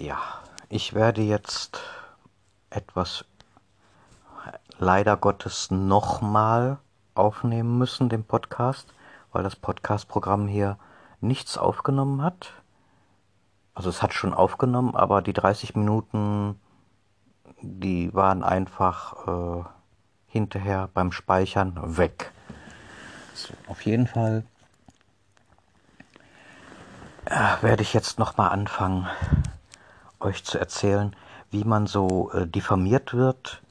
Ja, ich werde jetzt etwas leider Gottes nochmal aufnehmen müssen, den Podcast, weil das Podcast-Programm hier nichts aufgenommen hat. Also es hat schon aufgenommen, aber die 30 Minuten, die waren einfach äh, hinterher beim Speichern weg. So, auf jeden Fall äh, werde ich jetzt nochmal anfangen, euch zu erzählen, wie man so äh, diffamiert wird,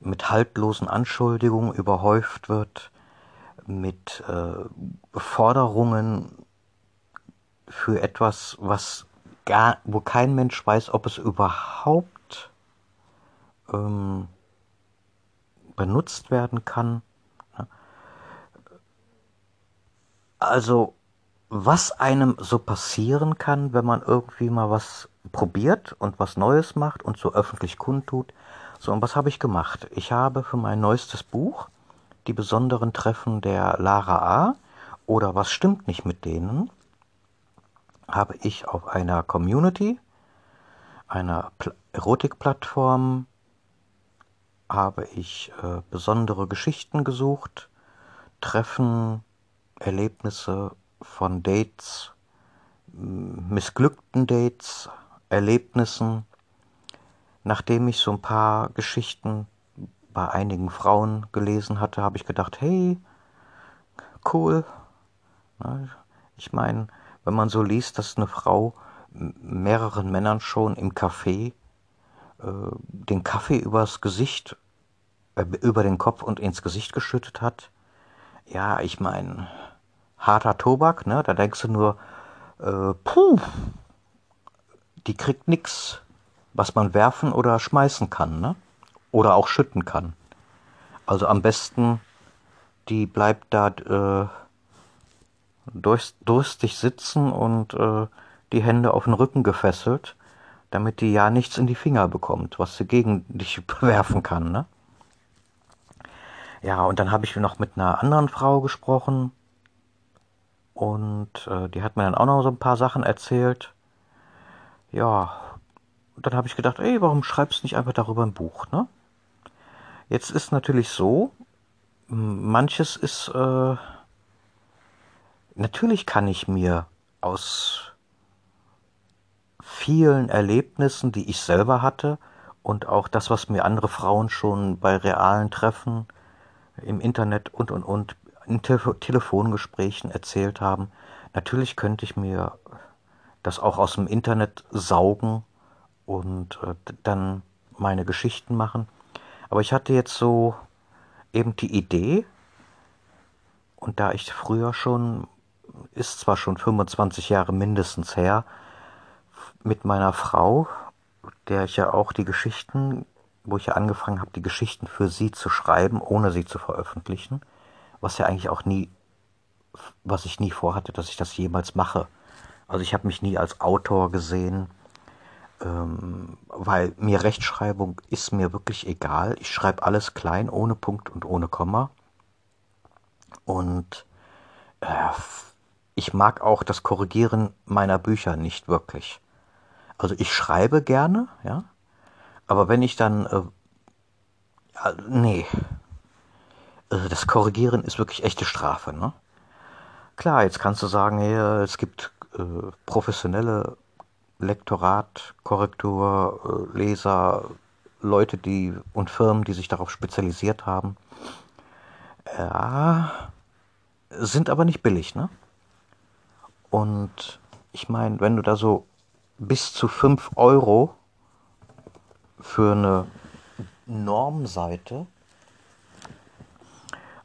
mit haltlosen Anschuldigungen überhäuft wird, mit äh, Forderungen für etwas, was gar, wo kein Mensch weiß, ob es überhaupt ähm, benutzt werden kann. Also, was einem so passieren kann, wenn man irgendwie mal was probiert und was Neues macht und so öffentlich kundtut. So, und was habe ich gemacht? Ich habe für mein neuestes Buch die besonderen Treffen der Lara A oder was stimmt nicht mit denen, habe ich auf einer Community, einer Erotikplattform, habe ich äh, besondere Geschichten gesucht, Treffen, Erlebnisse von Dates, missglückten Dates, Erlebnissen, nachdem ich so ein paar Geschichten bei einigen Frauen gelesen hatte, habe ich gedacht, hey, cool. Ich meine, wenn man so liest, dass eine Frau mehreren Männern schon im Café äh, den Kaffee übers Gesicht, äh, über den Kopf und ins Gesicht geschüttet hat, ja, ich meine, harter Tobak, ne? Da denkst du nur, äh, puh, die kriegt nix, was man werfen oder schmeißen kann, ne? Oder auch schütten kann. Also am besten, die bleibt da äh, durstig sitzen und äh, die Hände auf den Rücken gefesselt, damit die ja nichts in die Finger bekommt, was sie gegen dich werfen kann, ne? Ja, und dann habe ich noch mit einer anderen Frau gesprochen und äh, die hat mir dann auch noch so ein paar Sachen erzählt. Ja, dann habe ich gedacht, ey, warum schreibst du nicht einfach darüber ein Buch, ne? Jetzt ist natürlich so, manches ist, äh, natürlich kann ich mir aus vielen Erlebnissen, die ich selber hatte und auch das, was mir andere Frauen schon bei realen Treffen im Internet und und und in Te Telefongesprächen erzählt haben, natürlich könnte ich mir das auch aus dem Internet saugen und äh, dann meine Geschichten machen. Aber ich hatte jetzt so eben die Idee, und da ich früher schon, ist zwar schon 25 Jahre mindestens her, mit meiner Frau, der ich ja auch die Geschichten, wo ich ja angefangen habe, die Geschichten für sie zu schreiben, ohne sie zu veröffentlichen, was ja eigentlich auch nie, was ich nie vorhatte, dass ich das jemals mache. Also ich habe mich nie als Autor gesehen, ähm, weil mir Rechtschreibung ist mir wirklich egal. Ich schreibe alles klein, ohne Punkt und ohne Komma. Und äh, ich mag auch das Korrigieren meiner Bücher nicht wirklich. Also ich schreibe gerne, ja, aber wenn ich dann, äh, nee, also das Korrigieren ist wirklich echte Strafe, ne? Klar, jetzt kannst du sagen, hey, es gibt äh, professionelle Lektorat, Korrektur, äh, Leser, Leute, die und Firmen, die sich darauf spezialisiert haben. Ja, sind aber nicht billig, ne? Und ich meine, wenn du da so bis zu 5 Euro für eine Normseite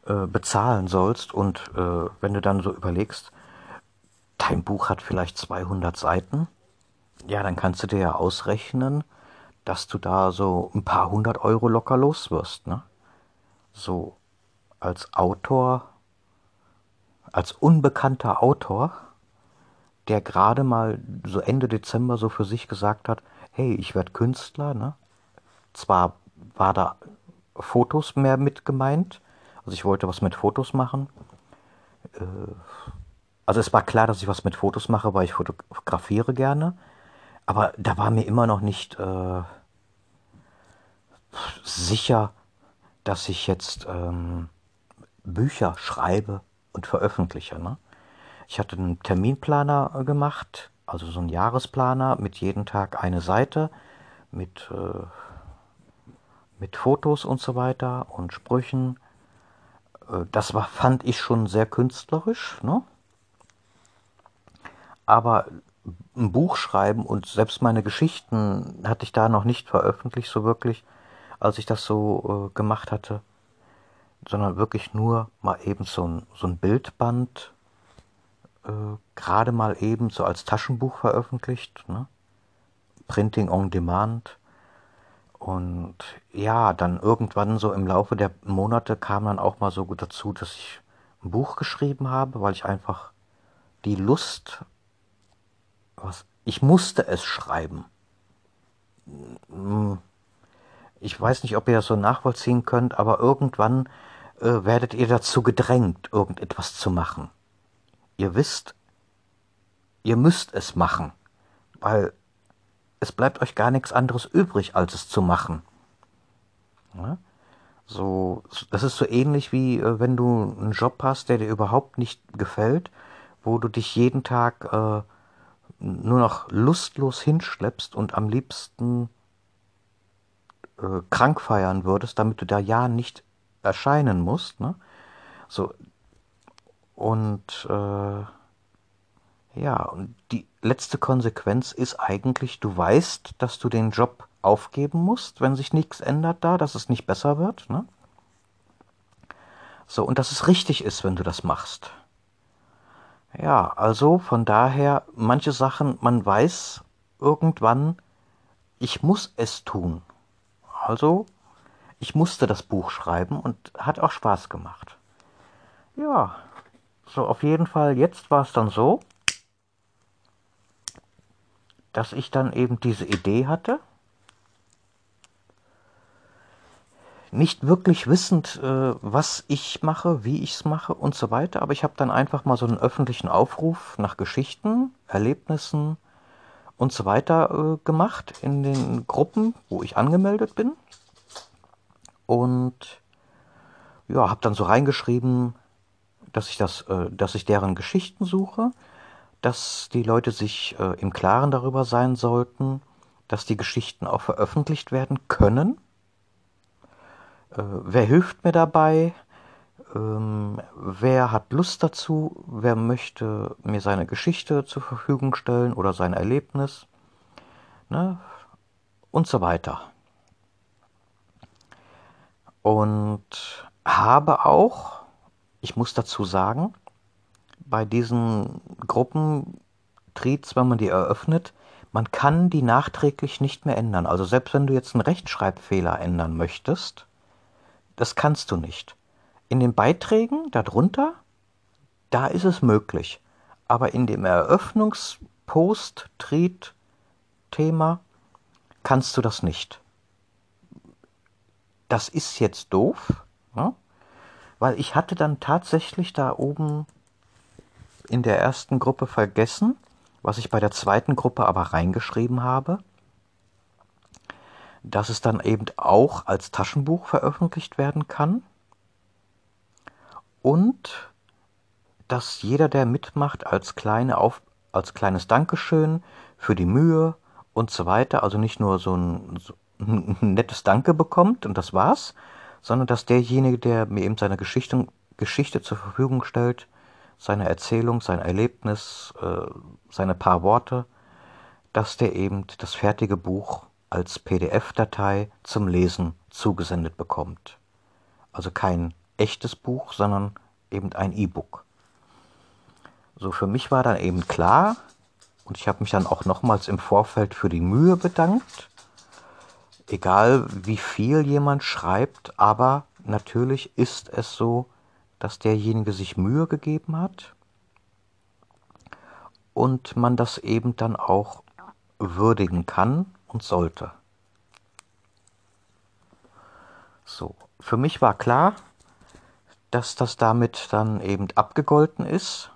äh, bezahlen sollst und äh, wenn du dann so überlegst, dein Buch hat vielleicht 200 Seiten, ja, dann kannst du dir ja ausrechnen, dass du da so ein paar hundert Euro locker los wirst, ne? So als Autor, als unbekannter Autor, der gerade mal so Ende Dezember so für sich gesagt hat, hey, ich werde Künstler, ne? Zwar war da Fotos mehr mit gemeint, also ich wollte was mit Fotos machen. Äh, also es war klar, dass ich was mit Fotos mache, weil ich fotografiere gerne. aber da war mir immer noch nicht äh, sicher, dass ich jetzt ähm, Bücher schreibe und veröffentliche. Ne? Ich hatte einen Terminplaner gemacht, also so einen Jahresplaner mit jeden Tag eine Seite mit, äh, mit Fotos und so weiter und Sprüchen. Äh, das war, fand ich schon sehr künstlerisch. Ne? Aber ein Buch schreiben und selbst meine Geschichten hatte ich da noch nicht veröffentlicht, so wirklich, als ich das so äh, gemacht hatte, sondern wirklich nur mal eben so ein, so ein Bildband, äh, gerade mal eben so als Taschenbuch veröffentlicht, ne? Printing on Demand. Und ja, dann irgendwann so im Laufe der Monate kam dann auch mal so gut dazu, dass ich ein Buch geschrieben habe, weil ich einfach die Lust was, ich musste es schreiben. Ich weiß nicht, ob ihr das so nachvollziehen könnt, aber irgendwann äh, werdet ihr dazu gedrängt, irgendetwas zu machen. Ihr wisst, ihr müsst es machen, weil es bleibt euch gar nichts anderes übrig, als es zu machen. Ja? So, das ist so ähnlich wie äh, wenn du einen Job hast, der dir überhaupt nicht gefällt, wo du dich jeden Tag äh, nur noch lustlos hinschleppst und am liebsten äh, krank feiern würdest, damit du da ja nicht erscheinen musst. Ne? So, und äh, ja, und die letzte Konsequenz ist eigentlich, du weißt, dass du den Job aufgeben musst, wenn sich nichts ändert da, dass es nicht besser wird. Ne? So, und dass es richtig ist, wenn du das machst. Ja, also von daher, manche Sachen, man weiß irgendwann, ich muss es tun. Also, ich musste das Buch schreiben und hat auch Spaß gemacht. Ja, so auf jeden Fall, jetzt war es dann so, dass ich dann eben diese Idee hatte, nicht wirklich wissend, äh, was ich mache, wie ich es mache und so weiter. Aber ich habe dann einfach mal so einen öffentlichen Aufruf nach Geschichten, Erlebnissen und so weiter äh, gemacht in den Gruppen, wo ich angemeldet bin. Und ja, habe dann so reingeschrieben, dass ich das, äh, dass ich deren Geschichten suche, dass die Leute sich äh, im Klaren darüber sein sollten, dass die Geschichten auch veröffentlicht werden können äh, wer hilft mir dabei? Ähm, wer hat Lust dazu? Wer möchte mir seine Geschichte zur Verfügung stellen oder sein Erlebnis? Ne? Und so weiter. Und habe auch, ich muss dazu sagen, bei diesen Gruppentreats, wenn man die eröffnet, man kann die nachträglich nicht mehr ändern. Also selbst wenn du jetzt einen Rechtschreibfehler ändern möchtest, das kannst du nicht. In den Beiträgen darunter, da ist es möglich. Aber in dem Eröffnungspost-Treat-Thema kannst du das nicht. Das ist jetzt doof, ne? weil ich hatte dann tatsächlich da oben in der ersten Gruppe vergessen, was ich bei der zweiten Gruppe aber reingeschrieben habe. Dass es dann eben auch als Taschenbuch veröffentlicht werden kann. Und dass jeder, der mitmacht, als, kleine Auf als kleines Dankeschön für die Mühe und so weiter, also nicht nur so ein, so ein nettes Danke bekommt und das war's, sondern dass derjenige, der mir eben seine Geschichte, Geschichte zur Verfügung stellt, seine Erzählung, sein Erlebnis, äh, seine paar Worte, dass der eben das fertige Buch als PDF-Datei zum Lesen zugesendet bekommt. Also kein echtes Buch, sondern eben ein E-Book. So für mich war dann eben klar, und ich habe mich dann auch nochmals im Vorfeld für die Mühe bedankt, egal wie viel jemand schreibt, aber natürlich ist es so, dass derjenige sich Mühe gegeben hat und man das eben dann auch würdigen kann und sollte. So, für mich war klar, dass das damit dann eben abgegolten ist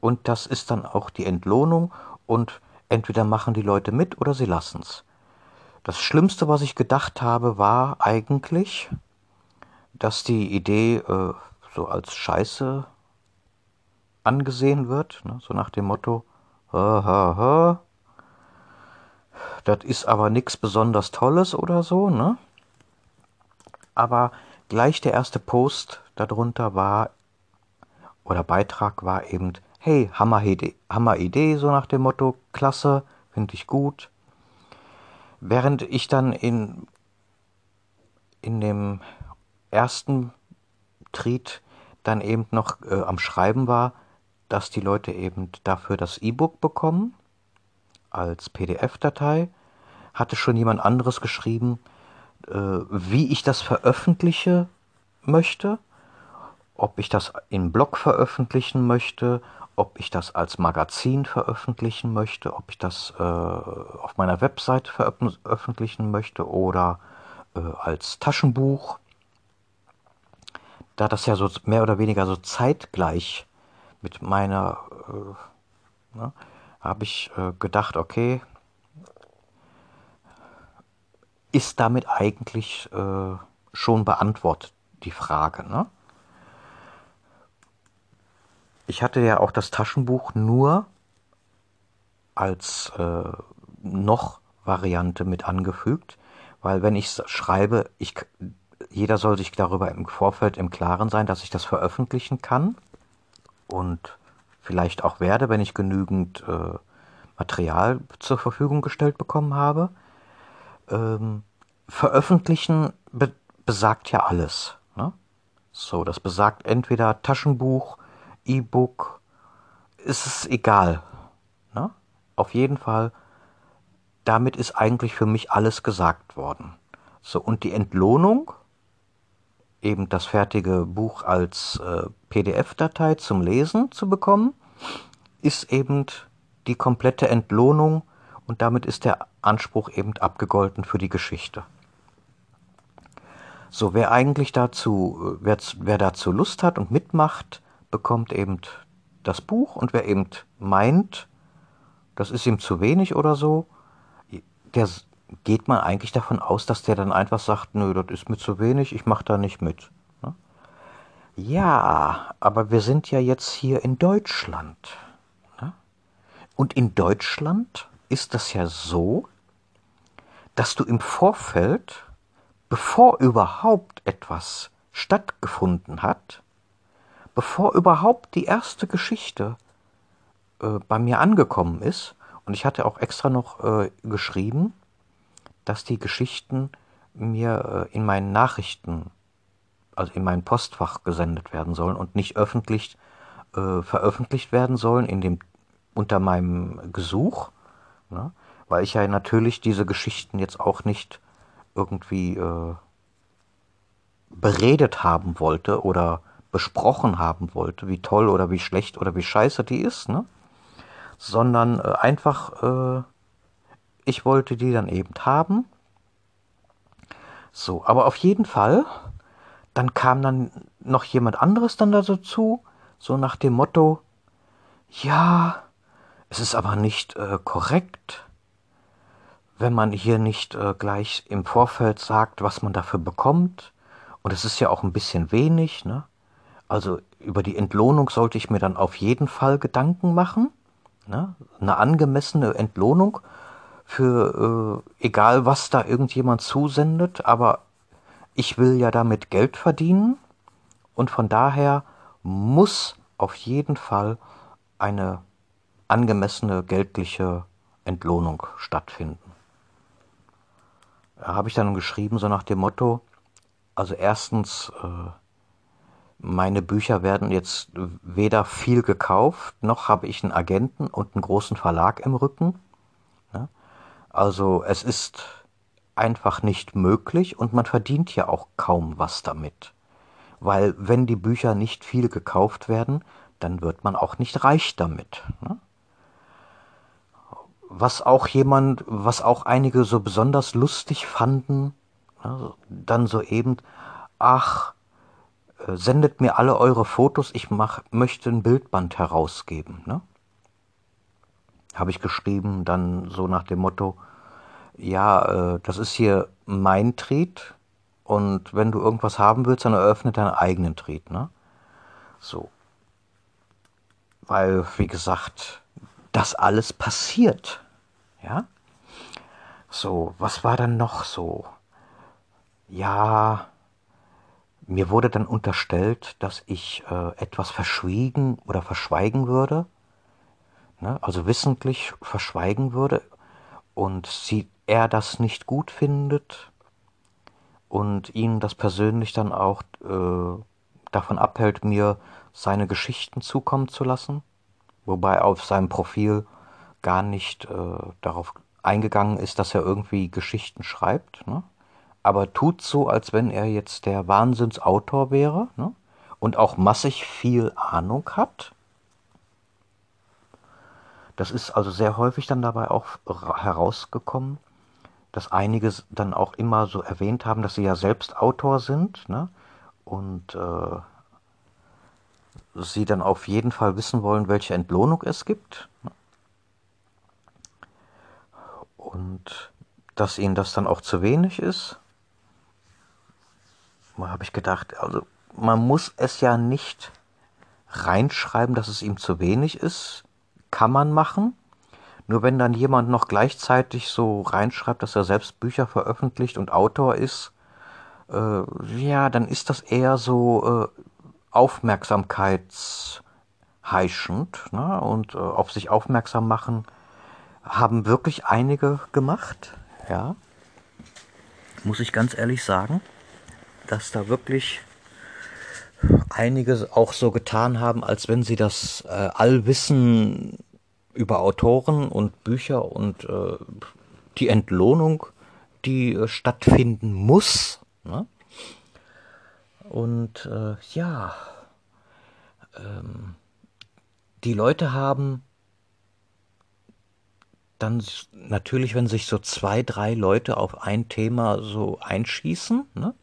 und das ist dann auch die Entlohnung und entweder machen die Leute mit oder sie lassen's. Das Schlimmste, was ich gedacht habe, war eigentlich, dass die Idee äh, so als Scheiße angesehen wird, ne? so nach dem Motto, ha, das ist aber nichts besonders Tolles oder so, ne? Aber gleich der erste Post darunter war, oder Beitrag war eben, hey, Hammer Idee, Hammer Idee, so nach dem Motto, klasse, finde ich gut. Während ich dann in, in dem ersten Tried dann eben noch äh, am Schreiben war, dass die Leute eben dafür das E-Book bekommen als PDF-Datei, hatte schon jemand anderes geschrieben, äh, wie ich das veröffentliche möchte, ob ich das im Blog veröffentlichen möchte, ob ich das als Magazin veröffentlichen möchte, ob ich das äh, auf meiner Website veröffentlichen möchte oder äh, als Taschenbuch. Da das ja so mehr oder weniger so zeitgleich mit meiner, äh, ne, habe ich äh, gedacht, okay, ist damit eigentlich äh, schon beantwortet, die Frage. Ne? Ich hatte ja auch das Taschenbuch nur als äh, noch Variante mit angefügt, weil wenn ich schreibe, ich, jeder soll sich darüber im Vorfeld im Klaren sein, dass ich das veröffentlichen kann und vielleicht auch werde, wenn ich genügend äh, Material zur Verfügung gestellt bekommen habe. Ähm, veröffentlichen be besagt ja alles. Ne? So, das besagt entweder Taschenbuch, E-Book, ist es egal. Ne? Auf jeden Fall, damit ist eigentlich für mich alles gesagt worden. So, und die Entlohnung, eben das fertige Buch als äh, PDF-Datei zum Lesen zu bekommen, ist eben die komplette Entlohnung und damit ist der Anspruch eben abgegolten für die Geschichte. So, wer eigentlich dazu, wer, wer dazu Lust hat und mitmacht, bekommt eben das Buch und wer eben meint, das ist ihm zu wenig oder so, der geht man eigentlich davon aus, dass der dann einfach sagt, nö, das ist mir zu wenig, ich mache da nicht mit. Ne? Ja, aber wir sind ja jetzt hier in Deutschland. Und in Deutschland ist das ja so, dass du im Vorfeld, bevor überhaupt etwas stattgefunden hat, bevor überhaupt die erste Geschichte äh, bei mir angekommen ist, und ich hatte auch extra noch äh, geschrieben, dass die Geschichten mir äh, in meinen Nachrichten, also in mein Postfach gesendet werden sollen und nicht öffentlich äh, veröffentlicht werden sollen in dem unter meinem Gesuch, ne? weil ich ja natürlich diese Geschichten jetzt auch nicht irgendwie äh, beredet haben wollte oder besprochen haben wollte, wie toll oder wie schlecht oder wie scheiße die ist, ne? sondern äh, einfach, äh, ich wollte die dann eben haben. So, aber auf jeden Fall, dann kam dann noch jemand anderes dann dazu, so nach dem Motto, ja, es ist aber nicht äh, korrekt, wenn man hier nicht äh, gleich im Vorfeld sagt, was man dafür bekommt. Und es ist ja auch ein bisschen wenig. Ne? Also über die Entlohnung sollte ich mir dann auf jeden Fall Gedanken machen. Ne? Eine angemessene Entlohnung für äh, egal was da irgendjemand zusendet. Aber ich will ja damit Geld verdienen. Und von daher muss auf jeden Fall eine angemessene geldliche Entlohnung stattfinden. Da habe ich dann geschrieben, so nach dem Motto, also erstens, äh, meine Bücher werden jetzt weder viel gekauft, noch habe ich einen Agenten und einen großen Verlag im Rücken. Also es ist einfach nicht möglich und man verdient ja auch kaum was damit. Weil wenn die Bücher nicht viel gekauft werden, dann wird man auch nicht reich damit. Ne? was auch jemand, was auch einige so besonders lustig fanden, ja, dann so eben, ach, äh, sendet mir alle eure Fotos, ich mach, möchte ein Bildband herausgeben. Ne? Habe ich geschrieben, dann so nach dem Motto, ja, äh, das ist hier mein Triet und wenn du irgendwas haben willst, dann eröffne deinen eigenen Triet, ne? So. Weil, wie gesagt, das alles passiert, ja? So, was war dann noch so? Ja, mir wurde dann unterstellt, dass ich äh, etwas verschwiegen oder verschweigen würde, ne? also wissentlich verschweigen würde und sie, er das nicht gut findet und ihn das persönlich dann auch äh, davon abhält, mir seine Geschichten zukommen zu lassen, wobei auf seinem Profil gar nicht äh, darauf eingegangen ist, dass er irgendwie Geschichten schreibt. Ne? aber tut so, als wenn er jetzt der Wahnsinnsautor wäre ne? und auch massig viel Ahnung hat. Das ist also sehr häufig dann dabei auch herausgekommen, dass einige dann auch immer so erwähnt haben, dass sie ja selbst Autor sind ne? und äh, sie dann auf jeden Fall wissen wollen, welche Entlohnung es gibt. Ne? Und dass ihnen das dann auch zu wenig ist mal habe ich gedacht, also man muss es ja nicht reinschreiben, dass es ihm zu wenig ist. Kann man machen. Nur wenn dann jemand noch gleichzeitig so reinschreibt, dass er selbst Bücher veröffentlicht und Autor ist, äh, ja, dann ist das eher so äh, aufmerksamkeitsheischend ne? und äh, auf sich aufmerksam machen haben wirklich einige gemacht, ja, muss ich ganz ehrlich sagen dass da wirklich einige auch so getan haben, als wenn sie das äh, Allwissen über Autoren und Bücher und äh, die Entlohnung, die äh, stattfinden muss. Ne? Und äh, ja, ähm, die Leute haben dann natürlich, wenn sich so zwei, drei Leute auf ein Thema so einschießen, ne?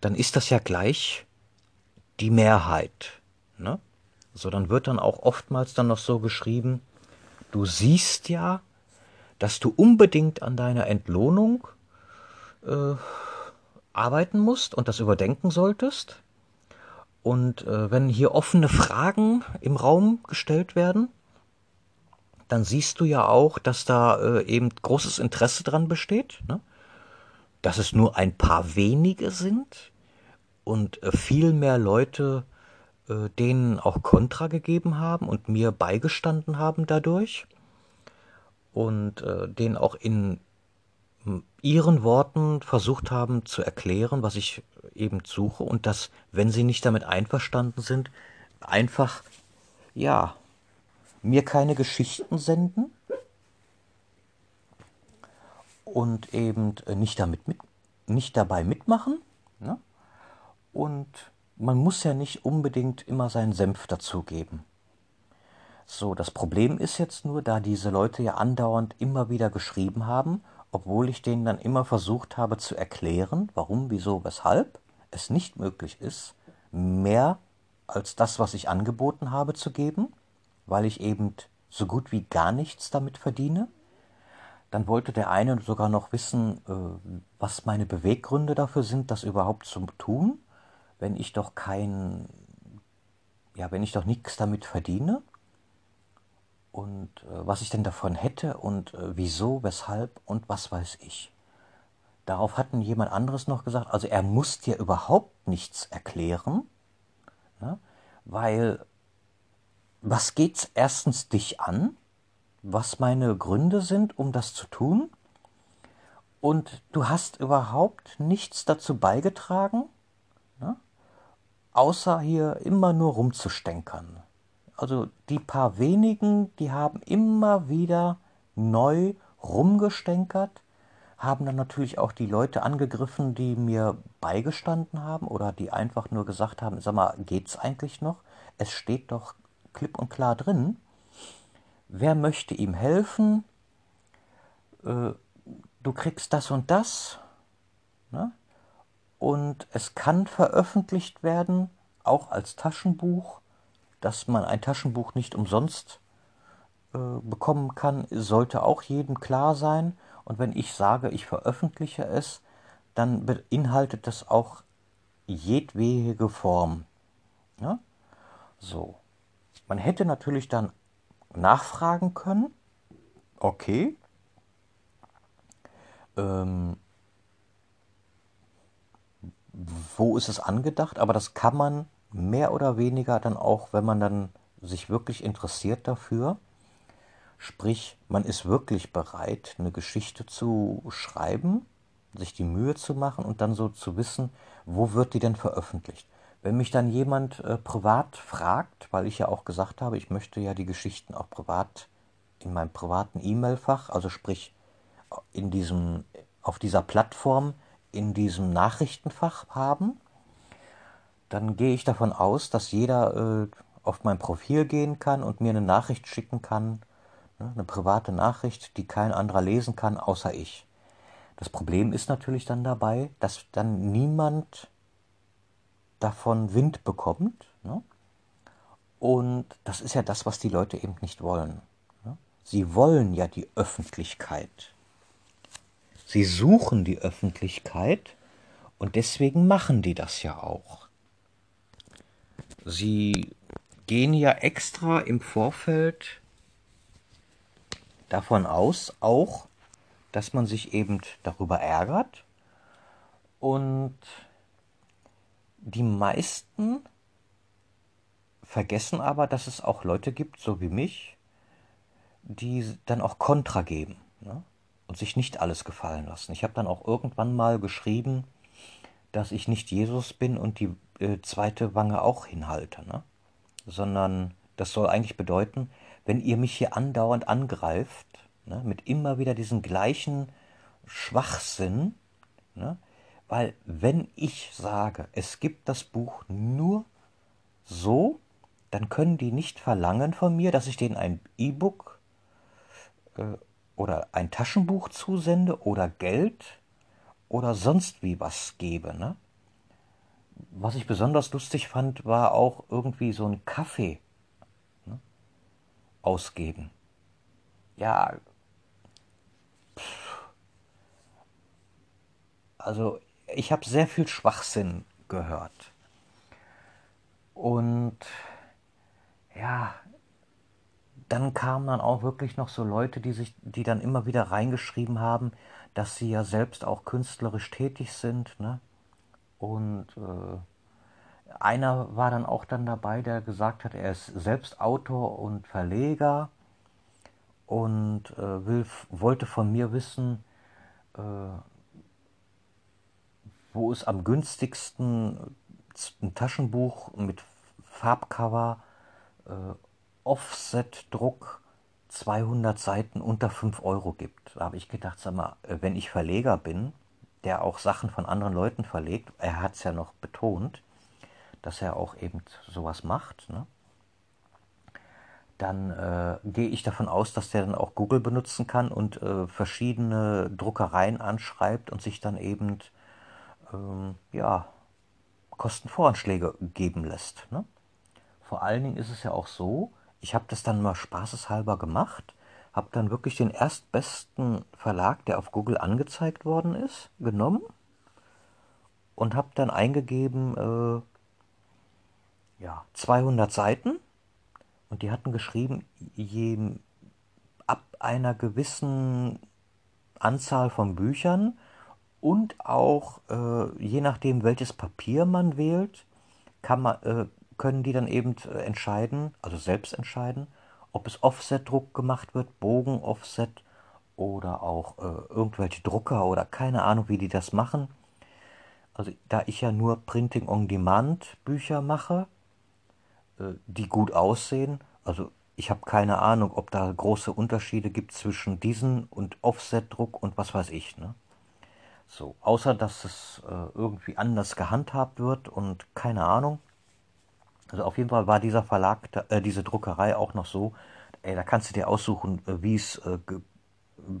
dann ist das ja gleich die Mehrheit. Ne? So, dann wird dann auch oftmals dann noch so geschrieben, du siehst ja, dass du unbedingt an deiner Entlohnung äh, arbeiten musst und das überdenken solltest. Und äh, wenn hier offene Fragen im Raum gestellt werden, dann siehst du ja auch, dass da äh, eben großes Interesse dran besteht. Ne? dass es nur ein paar wenige sind und äh, viel mehr Leute äh, denen auch Kontra gegeben haben und mir beigestanden haben dadurch und äh, denen auch in ihren Worten versucht haben zu erklären, was ich eben suche und dass, wenn sie nicht damit einverstanden sind, einfach, ja, mir keine Geschichten senden und eben äh, nicht, damit mit, nicht dabei mitmachen. Ne? Und man muss ja nicht unbedingt immer seinen Senf dazugeben. So, das Problem ist jetzt nur, da diese Leute ja andauernd immer wieder geschrieben haben, obwohl ich denen dann immer versucht habe zu erklären, warum, wieso, weshalb es nicht möglich ist, mehr als das, was ich angeboten habe, zu geben, weil ich eben so gut wie gar nichts damit verdiene. Dann wollte der eine sogar noch wissen, äh, was meine Beweggründe dafür sind, das überhaupt zu tun, wenn ich doch kein, ja, wenn ich doch nichts damit verdiene und äh, was ich denn davon hätte und äh, wieso, weshalb und was weiß ich. Darauf hatten jemand anderes noch gesagt, also er muss dir überhaupt nichts erklären, ne, weil was geht's erstens dich an? was meine Gründe sind, um das zu tun. Und du hast überhaupt nichts dazu beigetragen? Außer hier immer nur rumzustänkern. Also die paar wenigen, die haben immer wieder neu rumgestänkert, haben dann natürlich auch die Leute angegriffen, die mir beigestanden haben oder die einfach nur gesagt haben, sag mal, geht's eigentlich noch? Es steht doch klipp und klar drin wer möchte ihm helfen, äh, du kriegst das und das. Ne? Und es kann veröffentlicht werden, auch als Taschenbuch, dass man ein Taschenbuch nicht umsonst äh, bekommen kann, sollte auch jedem klar sein. Und wenn ich sage, ich veröffentliche es, dann beinhaltet das auch jedwege Form. Ja? So. Man hätte natürlich dann nachfragen können, okay, ähm, wo ist es angedacht, aber das kann man mehr oder weniger dann auch, wenn man dann sich wirklich interessiert dafür, sprich, man ist wirklich bereit, eine Geschichte zu schreiben, sich die Mühe zu machen und dann so zu wissen, wo wird die denn veröffentlicht. Wenn mich dann jemand äh, privat fragt, weil ich ja auch gesagt habe, ich möchte ja die Geschichten auch privat in meinem privaten E-Mail-Fach, also sprich in diesem, auf dieser Plattform, in diesem Nachrichtenfach haben, dann gehe ich davon aus, dass jeder äh, auf mein Profil gehen kann und mir eine Nachricht schicken kann, ne, eine private Nachricht, die kein anderer lesen kann, außer ich. Das Problem ist natürlich dann dabei, dass dann niemand davon Wind bekommt. Ne? Und das ist ja das, was die Leute eben nicht wollen. Ne? Sie wollen ja die Öffentlichkeit. Sie suchen die Öffentlichkeit und deswegen machen die das ja auch. Sie gehen ja extra im Vorfeld davon aus, auch, dass man sich eben darüber ärgert und die meisten vergessen aber, dass es auch Leute gibt, so wie mich, die dann auch Kontra geben ne? Und sich nicht alles gefallen lassen. Ich habe dann auch irgendwann mal geschrieben, dass ich nicht Jesus bin und die äh, zweite Wange auch hinhalte, ne? sondern das soll eigentlich bedeuten, wenn ihr mich hier andauernd angreift, ne, mit immer wieder diesem gleichen Schwachsinn, ne, weil wenn ich sage, es gibt das Buch nur so, dann können die nicht verlangen von mir, dass ich denen ein E-Book äh, oder ein Taschenbuch zusende oder Geld oder sonst wie was gebe. Ne? Was ich besonders lustig fand, war auch irgendwie so ein Kaffee ne? ausgeben. Ja, also ich habe sehr viel Schwachsinn gehört. Und ja, dann kamen dann auch wirklich noch so Leute, die sich, die dann immer wieder reingeschrieben haben, dass sie ja selbst auch künstlerisch tätig sind. Ne? Und äh, einer war dann auch dann dabei, der gesagt hat, er ist selbst Autor und Verleger und äh, will, wollte von mir wissen, äh, wo es am günstigsten ein Taschenbuch mit Farbcover, äh, Offset-Druck, 200 Seiten unter 5 Euro gibt. Da habe ich gedacht, sag mal, äh, wenn ich Verleger bin, der auch Sachen von anderen Leuten verlegt, er hat es ja noch betont, dass er auch eben sowas macht, ne? dann äh, gehe ich davon aus, dass der dann auch Google benutzen kann und äh, verschiedene Druckereien anschreibt und sich dann eben ähm, ja, Kostenvoranschläge geben lässt. Ne? Vor allen Dingen ist es ja auch so, ich habe das dann mal spaßeshalber gemacht, habe dann wirklich den erstbesten Verlag, der auf Google angezeigt worden ist, genommen und habe dann eingegeben, äh, ja, 200 Seiten. Und die hatten geschrieben, je ab einer gewissen Anzahl von Büchern und auch äh, je nachdem, welches Papier man wählt, kann man, äh, können die dann eben äh, entscheiden, also selbst entscheiden, ob es Offset-Druck gemacht wird, Bogen-Offset oder auch äh, irgendwelche Drucker oder keine Ahnung, wie die das machen. Also da ich ja nur Printing-on-Demand-Bücher mache, äh, die gut aussehen, also ich habe keine Ahnung, ob da große Unterschiede gibt zwischen diesen und Offset-Druck und was weiß ich. Ne? So, außer dass es äh, irgendwie anders gehandhabt wird und keine Ahnung. Also auf jeden Fall war dieser Verlag, äh, diese Druckerei auch noch so, ey, da kannst du dir aussuchen, äh, wie es äh, ge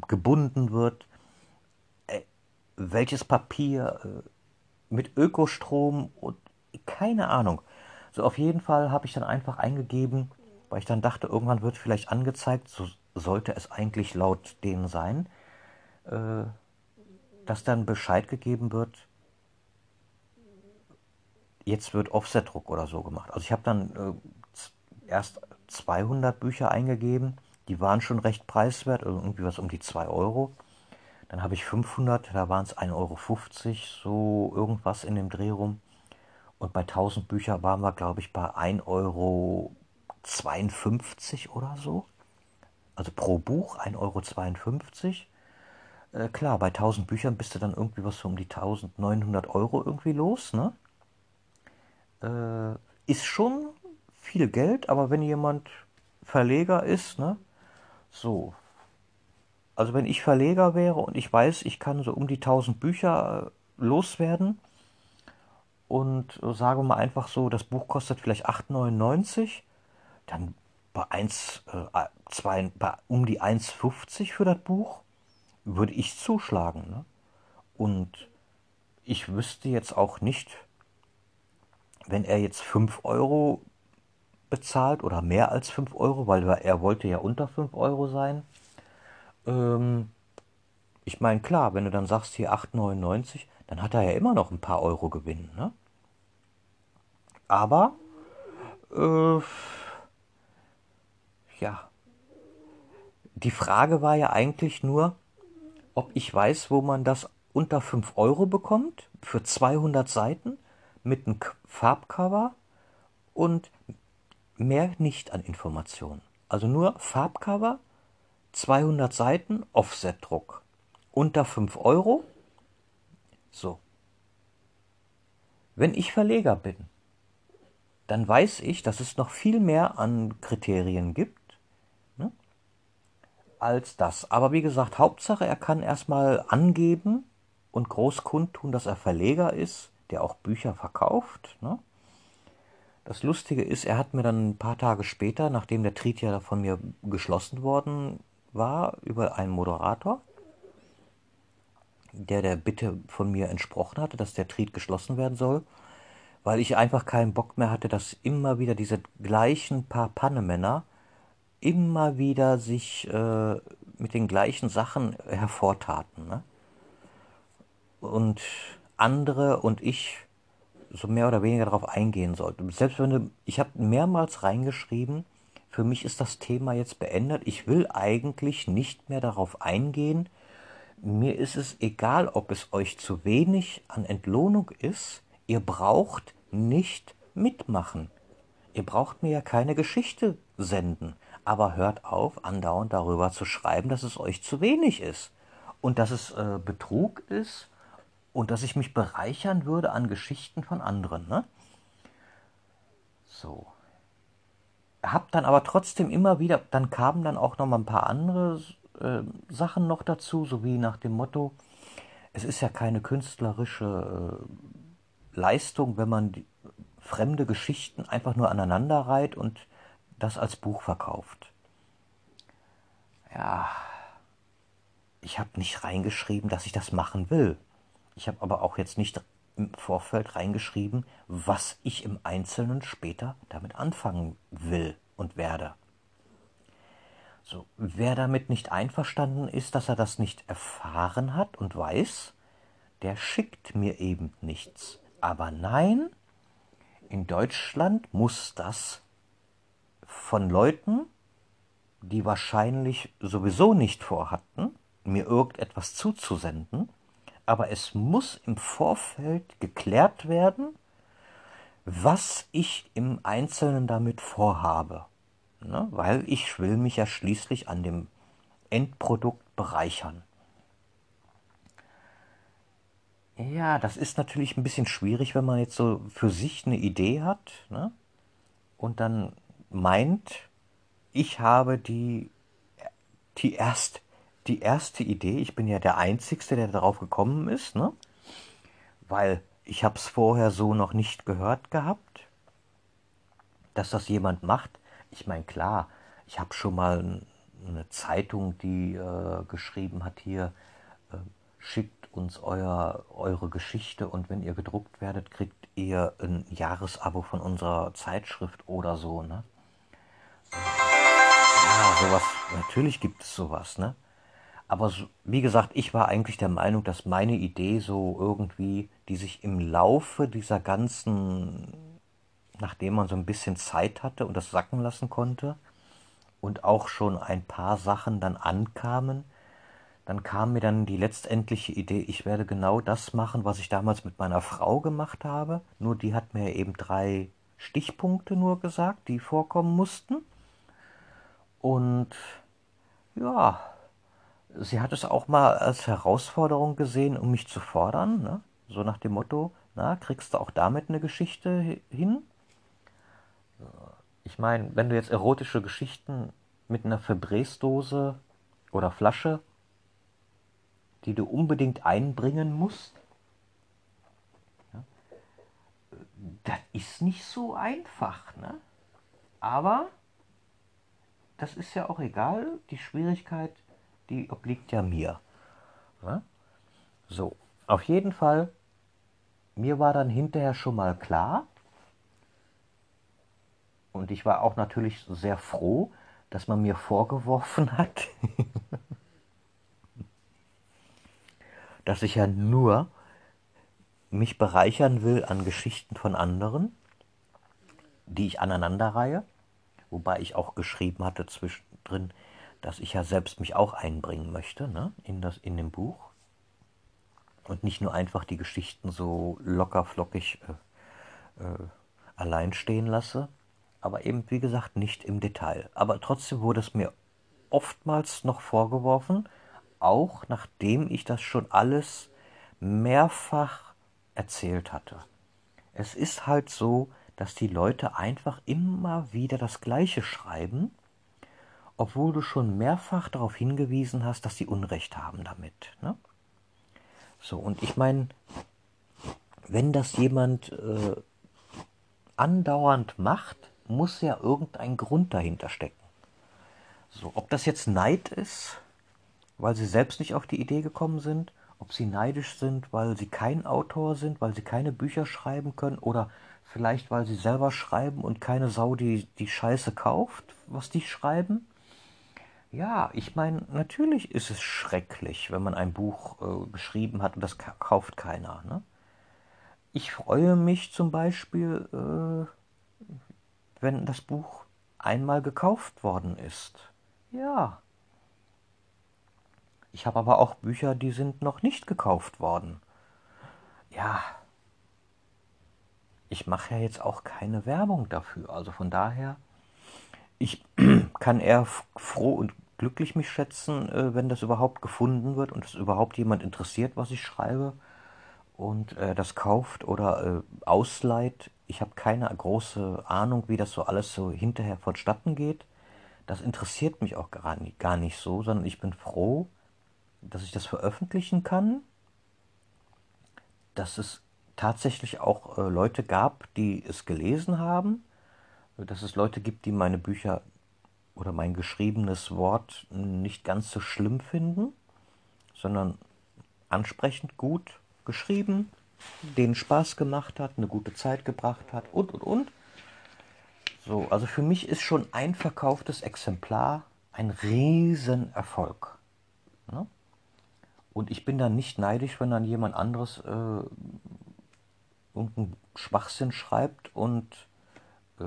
gebunden wird, äh, welches Papier äh, mit Ökostrom und keine Ahnung. So auf jeden Fall habe ich dann einfach eingegeben, weil ich dann dachte, irgendwann wird vielleicht angezeigt, so sollte es eigentlich laut denen sein, äh, dass dann Bescheid gegeben wird, jetzt wird Offsetdruck oder so gemacht. Also ich habe dann äh, erst 200 Bücher eingegeben, die waren schon recht preiswert, also irgendwie was um die 2 Euro. Dann habe ich 500, da waren es 1,50 Euro, so irgendwas in dem Dreh rum. Und bei 1000 Büchern waren wir, glaube ich, bei 1,52 Euro oder so. Also pro Buch 1,52 Euro. Äh, klar, bei 1000 Büchern bist du dann irgendwie was so um die 1900 Euro irgendwie los, ne? Äh, ist schon viel Geld, aber wenn jemand Verleger ist, ne? So. Also wenn ich Verleger wäre und ich weiß, ich kann so um die 1000 Bücher äh, loswerden und äh, sage mal einfach so, das Buch kostet vielleicht 8,99, dann bei 1, äh, 2, bei um die 1,50 für das Buch würde ich zuschlagen. Ne? Und ich wüsste jetzt auch nicht, wenn er jetzt 5 Euro bezahlt oder mehr als 5 Euro, weil er wollte ja unter 5 Euro sein. Ähm, ich meine, klar, wenn du dann sagst hier 8,99, dann hat er ja immer noch ein paar Euro Gewinn. Ne? Aber, äh, ja, die Frage war ja eigentlich nur, ob ich weiß, wo man das unter 5 Euro bekommt für 200 Seiten mit einem Farbcover und mehr nicht an Informationen. Also nur Farbcover, 200 Seiten, Offsetdruck. Unter 5 Euro. So. Wenn ich Verleger bin, dann weiß ich, dass es noch viel mehr an Kriterien gibt als das. Aber wie gesagt, Hauptsache, er kann erstmal angeben und groß kundtun, dass er Verleger ist, der auch Bücher verkauft. Ne? Das Lustige ist, er hat mir dann ein paar Tage später, nachdem der Triet ja von mir geschlossen worden war, über einen Moderator, der der Bitte von mir entsprochen hatte, dass der Triet geschlossen werden soll, weil ich einfach keinen Bock mehr hatte, dass immer wieder diese gleichen paar Pannemänner immer wieder sich äh, mit den gleichen Sachen hervortaten. Ne? Und andere und ich so mehr oder weniger darauf eingehen sollten. Selbst wenn du, ich habe mehrmals reingeschrieben, für mich ist das Thema jetzt beendet. Ich will eigentlich nicht mehr darauf eingehen. Mir ist es egal, ob es euch zu wenig an Entlohnung ist. Ihr braucht nicht mitmachen. Ihr braucht mir ja keine Geschichte senden aber hört auf, andauernd darüber zu schreiben, dass es euch zu wenig ist und dass es äh, Betrug ist und dass ich mich bereichern würde an Geschichten von anderen. Ne? So. Hab dann aber trotzdem immer wieder, dann kamen dann auch noch mal ein paar andere äh, Sachen noch dazu, so wie nach dem Motto, es ist ja keine künstlerische äh, Leistung, wenn man die, fremde Geschichten einfach nur aneinander reiht und das als Buch verkauft. Ja, ich habe nicht reingeschrieben, dass ich das machen will. Ich habe aber auch jetzt nicht im Vorfeld reingeschrieben, was ich im Einzelnen später damit anfangen will und werde. So, wer damit nicht einverstanden ist, dass er das nicht erfahren hat und weiß, der schickt mir eben nichts. Aber nein, in Deutschland muss das von Leuten, die wahrscheinlich sowieso nicht vorhatten, mir irgendetwas zuzusenden, aber es muss im Vorfeld geklärt werden, was ich im Einzelnen damit vorhabe. Ne? Weil ich will mich ja schließlich an dem Endprodukt bereichern. Ja, das ist natürlich ein bisschen schwierig, wenn man jetzt so für sich eine Idee hat ne? und dann meint, ich habe die, die, erst, die erste Idee, ich bin ja der Einzige, der darauf gekommen ist, ne? weil ich habe es vorher so noch nicht gehört gehabt, dass das jemand macht. Ich meine, klar, ich habe schon mal eine Zeitung, die äh, geschrieben hat hier, äh, schickt uns euer, eure Geschichte und wenn ihr gedruckt werdet, kriegt ihr ein Jahresabo von unserer Zeitschrift oder so. Ne? Ja, sowas, natürlich gibt es sowas, ne? Aber wie gesagt, ich war eigentlich der Meinung, dass meine Idee so irgendwie, die sich im Laufe dieser ganzen, nachdem man so ein bisschen Zeit hatte und das sacken lassen konnte und auch schon ein paar Sachen dann ankamen, dann kam mir dann die letztendliche Idee, ich werde genau das machen, was ich damals mit meiner Frau gemacht habe. Nur die hat mir eben drei Stichpunkte nur gesagt, die vorkommen mussten. Und ja, sie hat es auch mal als Herausforderung gesehen, um mich zu fordern. Ne? So nach dem Motto, na, kriegst du auch damit eine Geschichte hin? Ich meine, wenn du jetzt erotische Geschichten mit einer Febreze-Dose oder Flasche, die du unbedingt einbringen musst, ja, das ist nicht so einfach. Ne? Aber das ist ja auch egal. Die Schwierigkeit, die obliegt ja mir. Ja? So, auf jeden Fall, mir war dann hinterher schon mal klar, und ich war auch natürlich sehr froh, dass man mir vorgeworfen hat, dass ich ja nur mich bereichern will an Geschichten von anderen, die ich aneinanderreihe wobei ich auch geschrieben hatte zwischendrin, dass ich ja selbst mich auch einbringen möchte ne, in, das, in dem Buch und nicht nur einfach die Geschichten so locker flockig äh, äh, allein stehen lasse, aber eben wie gesagt nicht im Detail. Aber trotzdem wurde es mir oftmals noch vorgeworfen, auch nachdem ich das schon alles mehrfach erzählt hatte. Es ist halt so, dass die Leute einfach immer wieder das Gleiche schreiben, obwohl du schon mehrfach darauf hingewiesen hast, dass sie Unrecht haben damit. Ne? So, und ich meine, wenn das jemand äh, andauernd macht, muss ja irgendein Grund dahinter stecken. So, ob das jetzt Neid ist, weil sie selbst nicht auf die Idee gekommen sind, ob sie neidisch sind, weil sie kein Autor sind, weil sie keine Bücher schreiben können oder Vielleicht, weil sie selber schreiben und keine Sau die, die Scheiße kauft, was die schreiben? Ja, ich meine, natürlich ist es schrecklich, wenn man ein Buch äh, geschrieben hat und das kauft keiner. Ne? Ich freue mich zum Beispiel, äh, wenn das Buch einmal gekauft worden ist. Ja. Ich habe aber auch Bücher, die sind noch nicht gekauft worden. Ja, ich mache ja jetzt auch keine Werbung dafür. Also von daher, ich kann eher froh und glücklich mich schätzen, äh, wenn das überhaupt gefunden wird und es überhaupt jemand interessiert, was ich schreibe und äh, das kauft oder äh, ausleiht. Ich habe keine große Ahnung, wie das so alles so hinterher vonstatten geht. Das interessiert mich auch gar nicht, gar nicht so, sondern ich bin froh, dass ich das veröffentlichen kann, dass es tatsächlich auch äh, Leute gab, die es gelesen haben, dass es Leute gibt, die meine Bücher oder mein geschriebenes Wort nicht ganz so schlimm finden, sondern ansprechend gut geschrieben, denen Spaß gemacht hat, eine gute Zeit gebracht hat und und und. So, also für mich ist schon ein verkauftes Exemplar ein Riesenerfolg. Ne? Und ich bin dann nicht neidisch, wenn dann jemand anderes äh, irgendeinen Schwachsinn schreibt und äh,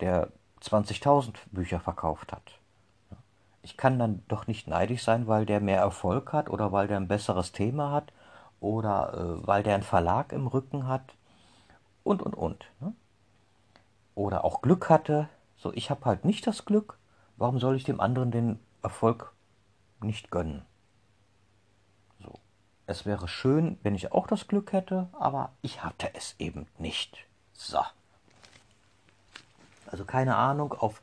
der 20.000 Bücher verkauft hat. Ich kann dann doch nicht neidisch sein, weil der mehr Erfolg hat oder weil der ein besseres Thema hat oder äh, weil der einen Verlag im Rücken hat und und und. Ne? Oder auch Glück hatte. So, ich habe halt nicht das Glück. Warum soll ich dem anderen den Erfolg nicht gönnen? Es wäre schön, wenn ich auch das Glück hätte, aber ich hatte es eben nicht. So. Also keine Ahnung, auf,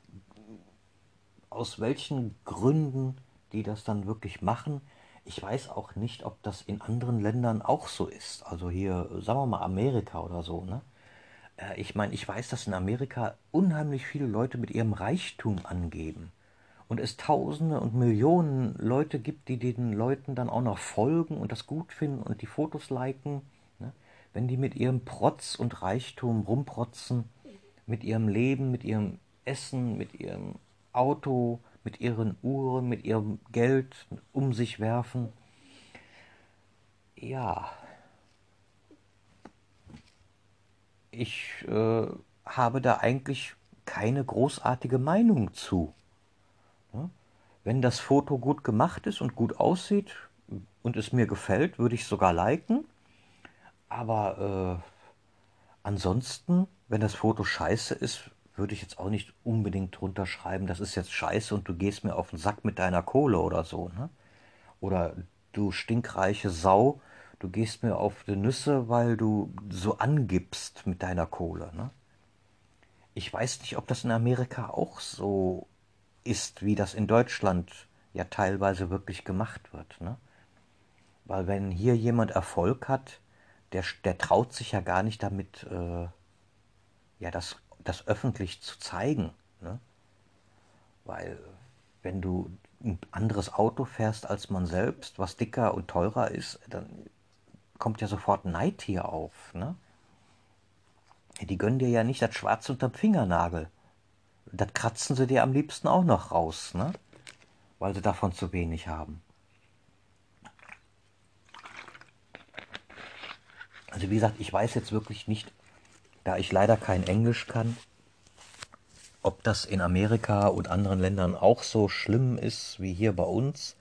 aus welchen Gründen die das dann wirklich machen. Ich weiß auch nicht, ob das in anderen Ländern auch so ist. Also hier, sagen wir mal Amerika oder so. Ne? Äh, ich meine, ich weiß, dass in Amerika unheimlich viele Leute mit ihrem Reichtum angeben und es Tausende und Millionen Leute gibt, die den Leuten dann auch noch folgen und das gut finden und die Fotos liken, ne? wenn die mit ihrem Protz und Reichtum rumprotzen, mit ihrem Leben, mit ihrem Essen, mit ihrem Auto, mit ihren Uhren, mit ihrem Geld um sich werfen. Ja, ich äh, habe da eigentlich keine großartige Meinung zu. Wenn das Foto gut gemacht ist und gut aussieht und es mir gefällt, würde ich sogar liken. Aber äh, ansonsten, wenn das Foto scheiße ist, würde ich jetzt auch nicht unbedingt drunter schreiben, das ist jetzt scheiße und du gehst mir auf den Sack mit deiner Kohle oder so. Ne? Oder du stinkreiche Sau, du gehst mir auf die Nüsse, weil du so angibst mit deiner Kohle. Ne? Ich weiß nicht, ob das in Amerika auch so ist, wie das in Deutschland ja teilweise wirklich gemacht wird. Ne? Weil wenn hier jemand Erfolg hat, der, der traut sich ja gar nicht damit, äh, ja, das, das öffentlich zu zeigen. Ne? Weil wenn du ein anderes Auto fährst als man selbst, was dicker und teurer ist, dann kommt ja sofort Neid hier auf. Ne? Die gönnen dir ja nicht das Schwarz unterm Fingernagel. Das kratzen sie dir am liebsten auch noch raus, ne? weil sie davon zu wenig haben. Also wie gesagt, ich weiß jetzt wirklich nicht, da ich leider kein Englisch kann, ob das in Amerika und anderen Ländern auch so schlimm ist wie hier bei uns.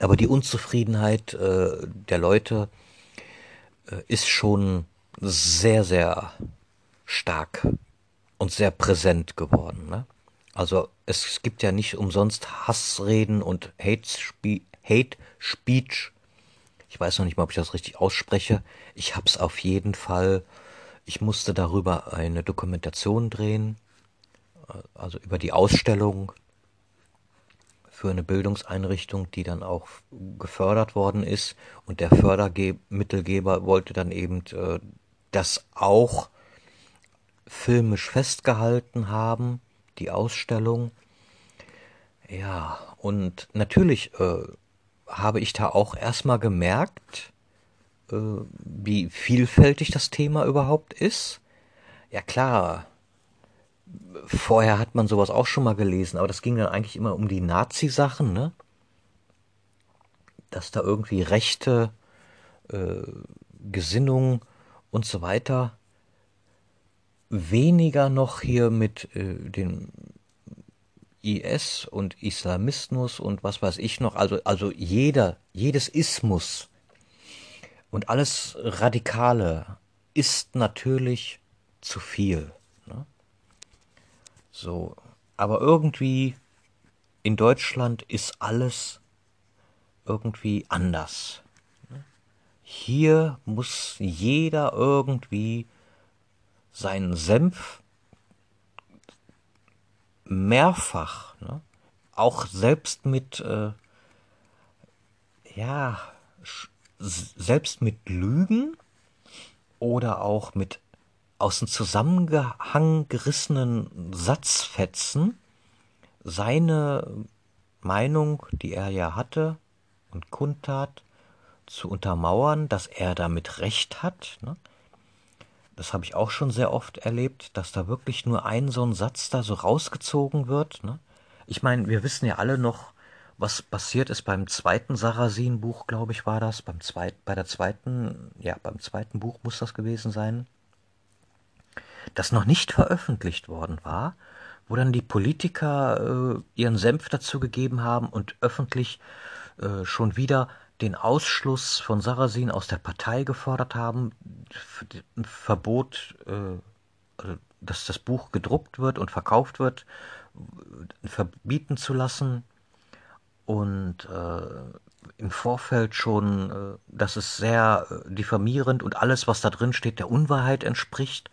Aber die Unzufriedenheit äh, der Leute äh, ist schon sehr, sehr stark und sehr präsent geworden. Ne? Also es gibt ja nicht umsonst Hassreden und Hate, Spe Hate Speech ich weiß noch nicht mal, ob ich das richtig ausspreche. Ich habe es auf jeden Fall. Ich musste darüber eine Dokumentation drehen, also über die Ausstellung für eine Bildungseinrichtung, die dann auch gefördert worden ist. Und der Fördermittelgeber wollte dann eben äh, das auch filmisch festgehalten haben, die Ausstellung. Ja, und natürlich äh, habe ich da auch erstmal gemerkt, äh, wie vielfältig das Thema überhaupt ist. Ja klar, vorher hat man sowas auch schon mal gelesen, aber das ging dann eigentlich immer um die Nazi-Sachen, ne? Dass da irgendwie rechte äh, Gesinnung und so weiter weniger noch hier mit äh, den IS und Islamismus und was weiß ich noch, also, also jeder, jedes Ismus und alles Radikale ist natürlich zu viel. Ne? So, aber irgendwie in Deutschland ist alles irgendwie anders. Ne? Hier muss jeder irgendwie seinen Senf mehrfach, ne? auch selbst mit, äh, ja, selbst mit Lügen oder auch mit aus dem Zusammenhang gerissenen Satzfetzen seine Meinung, die er ja hatte und kundtat, zu untermauern, dass er damit recht hat. Ne? Das habe ich auch schon sehr oft erlebt, dass da wirklich nur ein so ein Satz da so rausgezogen wird. Ne? Ich meine, wir wissen ja alle noch, was passiert ist beim zweiten Sarasin-Buch, glaube ich, war das. Beim zweit, bei der zweiten, ja, beim zweiten Buch muss das gewesen sein, das noch nicht veröffentlicht worden war, wo dann die Politiker äh, ihren Senf dazu gegeben haben und öffentlich äh, schon wieder den Ausschluss von Sarrazin aus der Partei gefordert haben, ein Verbot, äh, also, dass das Buch gedruckt wird und verkauft wird, verbieten zu lassen und äh, im Vorfeld schon, äh, dass es sehr diffamierend und alles, was da drin steht, der Unwahrheit entspricht.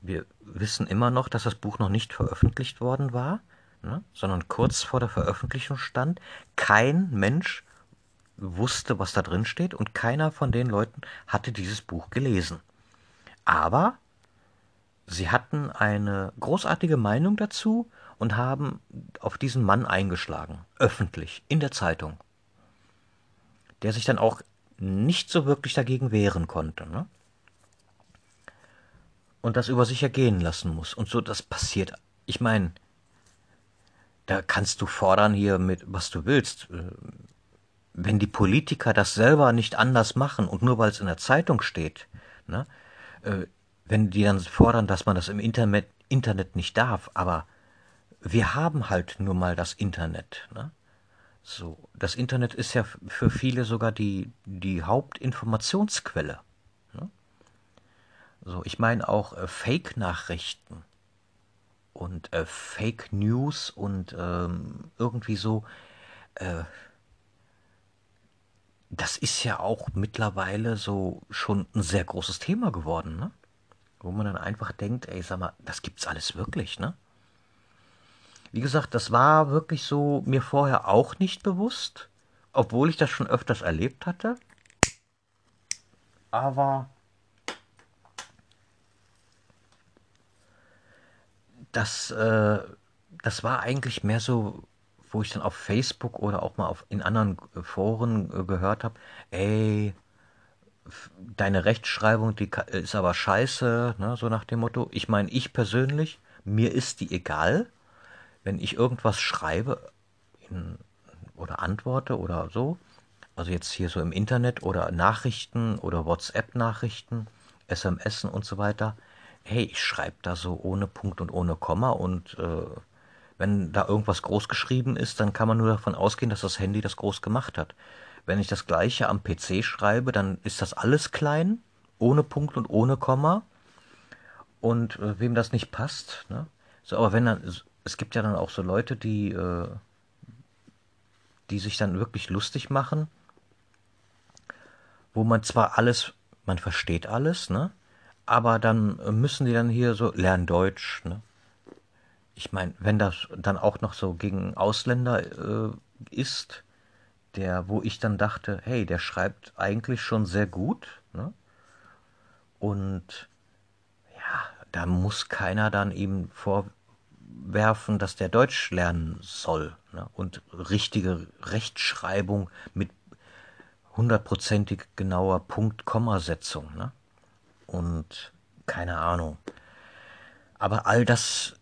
Wir wissen immer noch, dass das Buch noch nicht veröffentlicht worden war, ne, sondern kurz vor der Veröffentlichung stand. Kein Mensch wusste, was da drin steht und keiner von den Leuten hatte dieses Buch gelesen. Aber sie hatten eine großartige Meinung dazu und haben auf diesen Mann eingeschlagen, öffentlich, in der Zeitung, der sich dann auch nicht so wirklich dagegen wehren konnte. Ne? Und das über sich ergehen lassen muss. Und so, das passiert. Ich meine, da kannst du fordern hier mit, was du willst. Wenn die Politiker das selber nicht anders machen und nur weil es in der Zeitung steht, ne, äh, wenn die dann fordern, dass man das im Internet, Internet nicht darf, aber wir haben halt nur mal das Internet. Ne? So, das Internet ist ja für viele sogar die, die Hauptinformationsquelle. Ne? So, ich meine auch äh, Fake-Nachrichten und äh, Fake News und ähm, irgendwie so. Äh, das ist ja auch mittlerweile so schon ein sehr großes Thema geworden, ne? Wo man dann einfach denkt, ey, sag mal, das gibt's alles wirklich, ne? Wie gesagt, das war wirklich so mir vorher auch nicht bewusst, obwohl ich das schon öfters erlebt hatte. Aber das, äh, das war eigentlich mehr so, wo ich dann auf Facebook oder auch mal auf, in anderen Foren äh, gehört habe, ey, deine Rechtschreibung, die ist aber scheiße, ne, so nach dem Motto. Ich meine, ich persönlich, mir ist die egal wenn ich irgendwas schreibe in, oder antworte oder so, also jetzt hier so im Internet oder Nachrichten oder WhatsApp-Nachrichten, SMS und so weiter, hey, ich schreibe da so ohne Punkt und ohne Komma und äh, wenn da irgendwas groß geschrieben ist, dann kann man nur davon ausgehen, dass das Handy das groß gemacht hat. Wenn ich das gleiche am PC schreibe, dann ist das alles klein, ohne Punkt und ohne Komma. Und äh, wem das nicht passt, ne? So, aber wenn dann es gibt ja dann auch so Leute, die, äh, die sich dann wirklich lustig machen, wo man zwar alles, man versteht alles, ne? Aber dann müssen die dann hier so lernen Deutsch, ne? Ich meine, wenn das dann auch noch so gegen Ausländer äh, ist, der, wo ich dann dachte, hey, der schreibt eigentlich schon sehr gut, ne? Und ja, da muss keiner dann ihm vor, werfen, dass der Deutsch lernen soll ne? und richtige Rechtschreibung mit hundertprozentig genauer Punkt-Komma-Setzung. Ne? Und keine Ahnung. Aber all das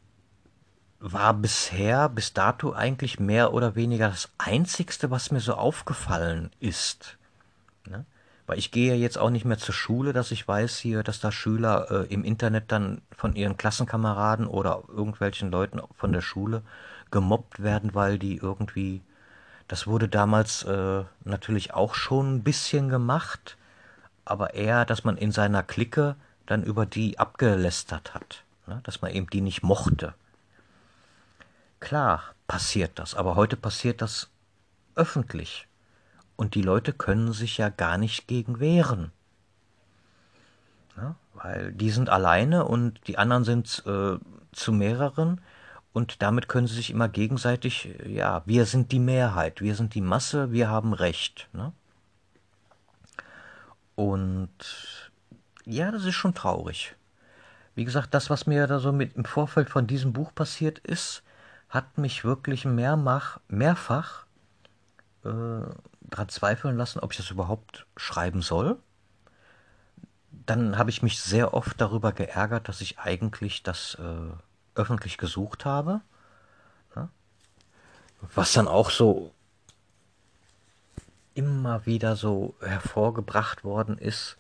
war bisher, bis dato eigentlich mehr oder weniger das Einzigste, was mir so aufgefallen ist. Ne? Weil ich gehe jetzt auch nicht mehr zur Schule, dass ich weiß hier, dass da Schüler äh, im Internet dann von ihren Klassenkameraden oder irgendwelchen Leuten von der Schule gemobbt werden, weil die irgendwie, das wurde damals äh, natürlich auch schon ein bisschen gemacht, aber eher, dass man in seiner Clique dann über die abgelästert hat, ne? dass man eben die nicht mochte. Klar passiert das, aber heute passiert das öffentlich. Und die Leute können sich ja gar nicht gegen wehren. Ja, weil die sind alleine und die anderen sind äh, zu mehreren und damit können sie sich immer gegenseitig, ja, wir sind die Mehrheit, wir sind die Masse, wir haben Recht. Ne? Und ja, das ist schon traurig. Wie gesagt, das, was mir da so mit im Vorfeld von diesem Buch passiert ist, hat mich wirklich mehrmach, mehrfach äh, daran zweifeln lassen, ob ich das überhaupt schreiben soll. Dann habe ich mich sehr oft darüber geärgert, dass ich eigentlich das äh, öffentlich gesucht habe. Ja? Was dann auch so immer wieder so hervorgebracht worden ist,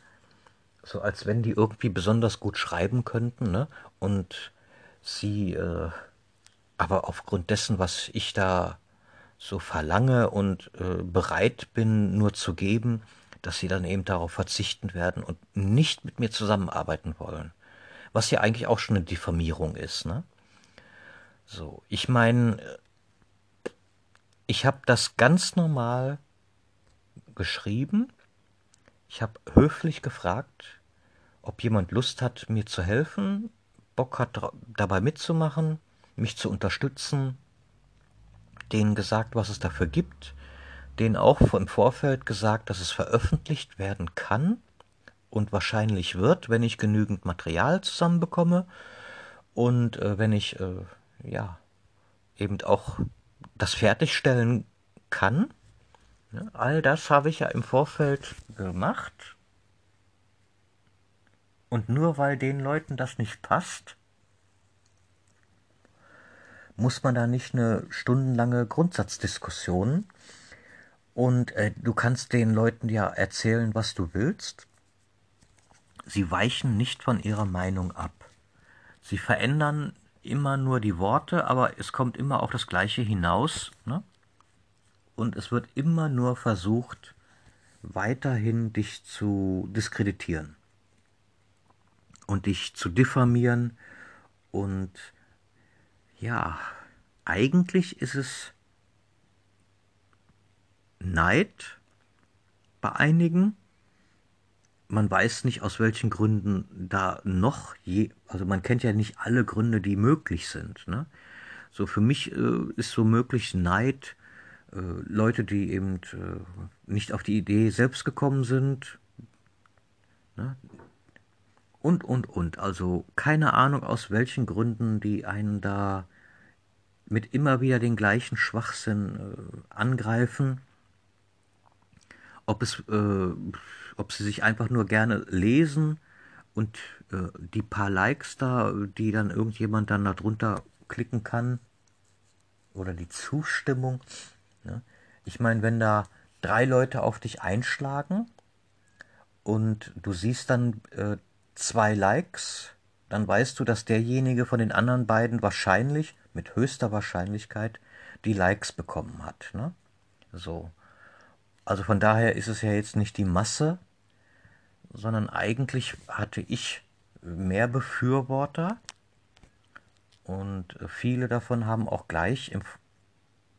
so als wenn die irgendwie besonders gut schreiben könnten, ne? Und sie äh, aber aufgrund dessen, was ich da so verlange und äh, bereit bin, nur zu geben, dass sie dann eben darauf verzichten werden und nicht mit mir zusammenarbeiten wollen. Was ja eigentlich auch schon eine Diffamierung ist, ne? So, ich meine, ich habe das ganz normal geschrieben. Ich habe höflich gefragt, ob jemand Lust hat, mir zu helfen, Bock hat dabei mitzumachen, mich zu unterstützen, denen gesagt, was es dafür gibt, denen auch im Vorfeld gesagt, dass es veröffentlicht werden kann und wahrscheinlich wird, wenn ich genügend Material zusammenbekomme und äh, wenn ich äh, ja eben auch das fertigstellen kann. Ne? All das habe ich ja im Vorfeld gemacht. Und nur weil den Leuten das nicht passt, muss man da nicht eine stundenlange Grundsatzdiskussion und äh, du kannst den Leuten ja erzählen, was du willst. Sie weichen nicht von ihrer Meinung ab. Sie verändern immer nur die Worte, aber es kommt immer auf das Gleiche hinaus. Ne? Und es wird immer nur versucht, weiterhin dich zu diskreditieren und dich zu diffamieren. Und ja, eigentlich ist es Neid bei einigen. Man weiß nicht, aus welchen Gründen da noch je, also man kennt ja nicht alle Gründe, die möglich sind. Ne? So für mich äh, ist so möglich Neid, äh, Leute, die eben äh, nicht auf die Idee selbst gekommen sind. Ne? Und, und, und. Also keine Ahnung, aus welchen Gründen die einen da mit immer wieder den gleichen Schwachsinn äh, angreifen ob es, äh, ob sie sich einfach nur gerne lesen und äh, die paar Likes da, die dann irgendjemand dann darunter klicken kann oder die Zustimmung. Ne? Ich meine, wenn da drei Leute auf dich einschlagen und du siehst dann äh, zwei Likes, dann weißt du, dass derjenige von den anderen beiden wahrscheinlich, mit höchster Wahrscheinlichkeit, die Likes bekommen hat. Ne? So. Also von daher ist es ja jetzt nicht die Masse, sondern eigentlich hatte ich mehr Befürworter und viele davon haben auch gleich im,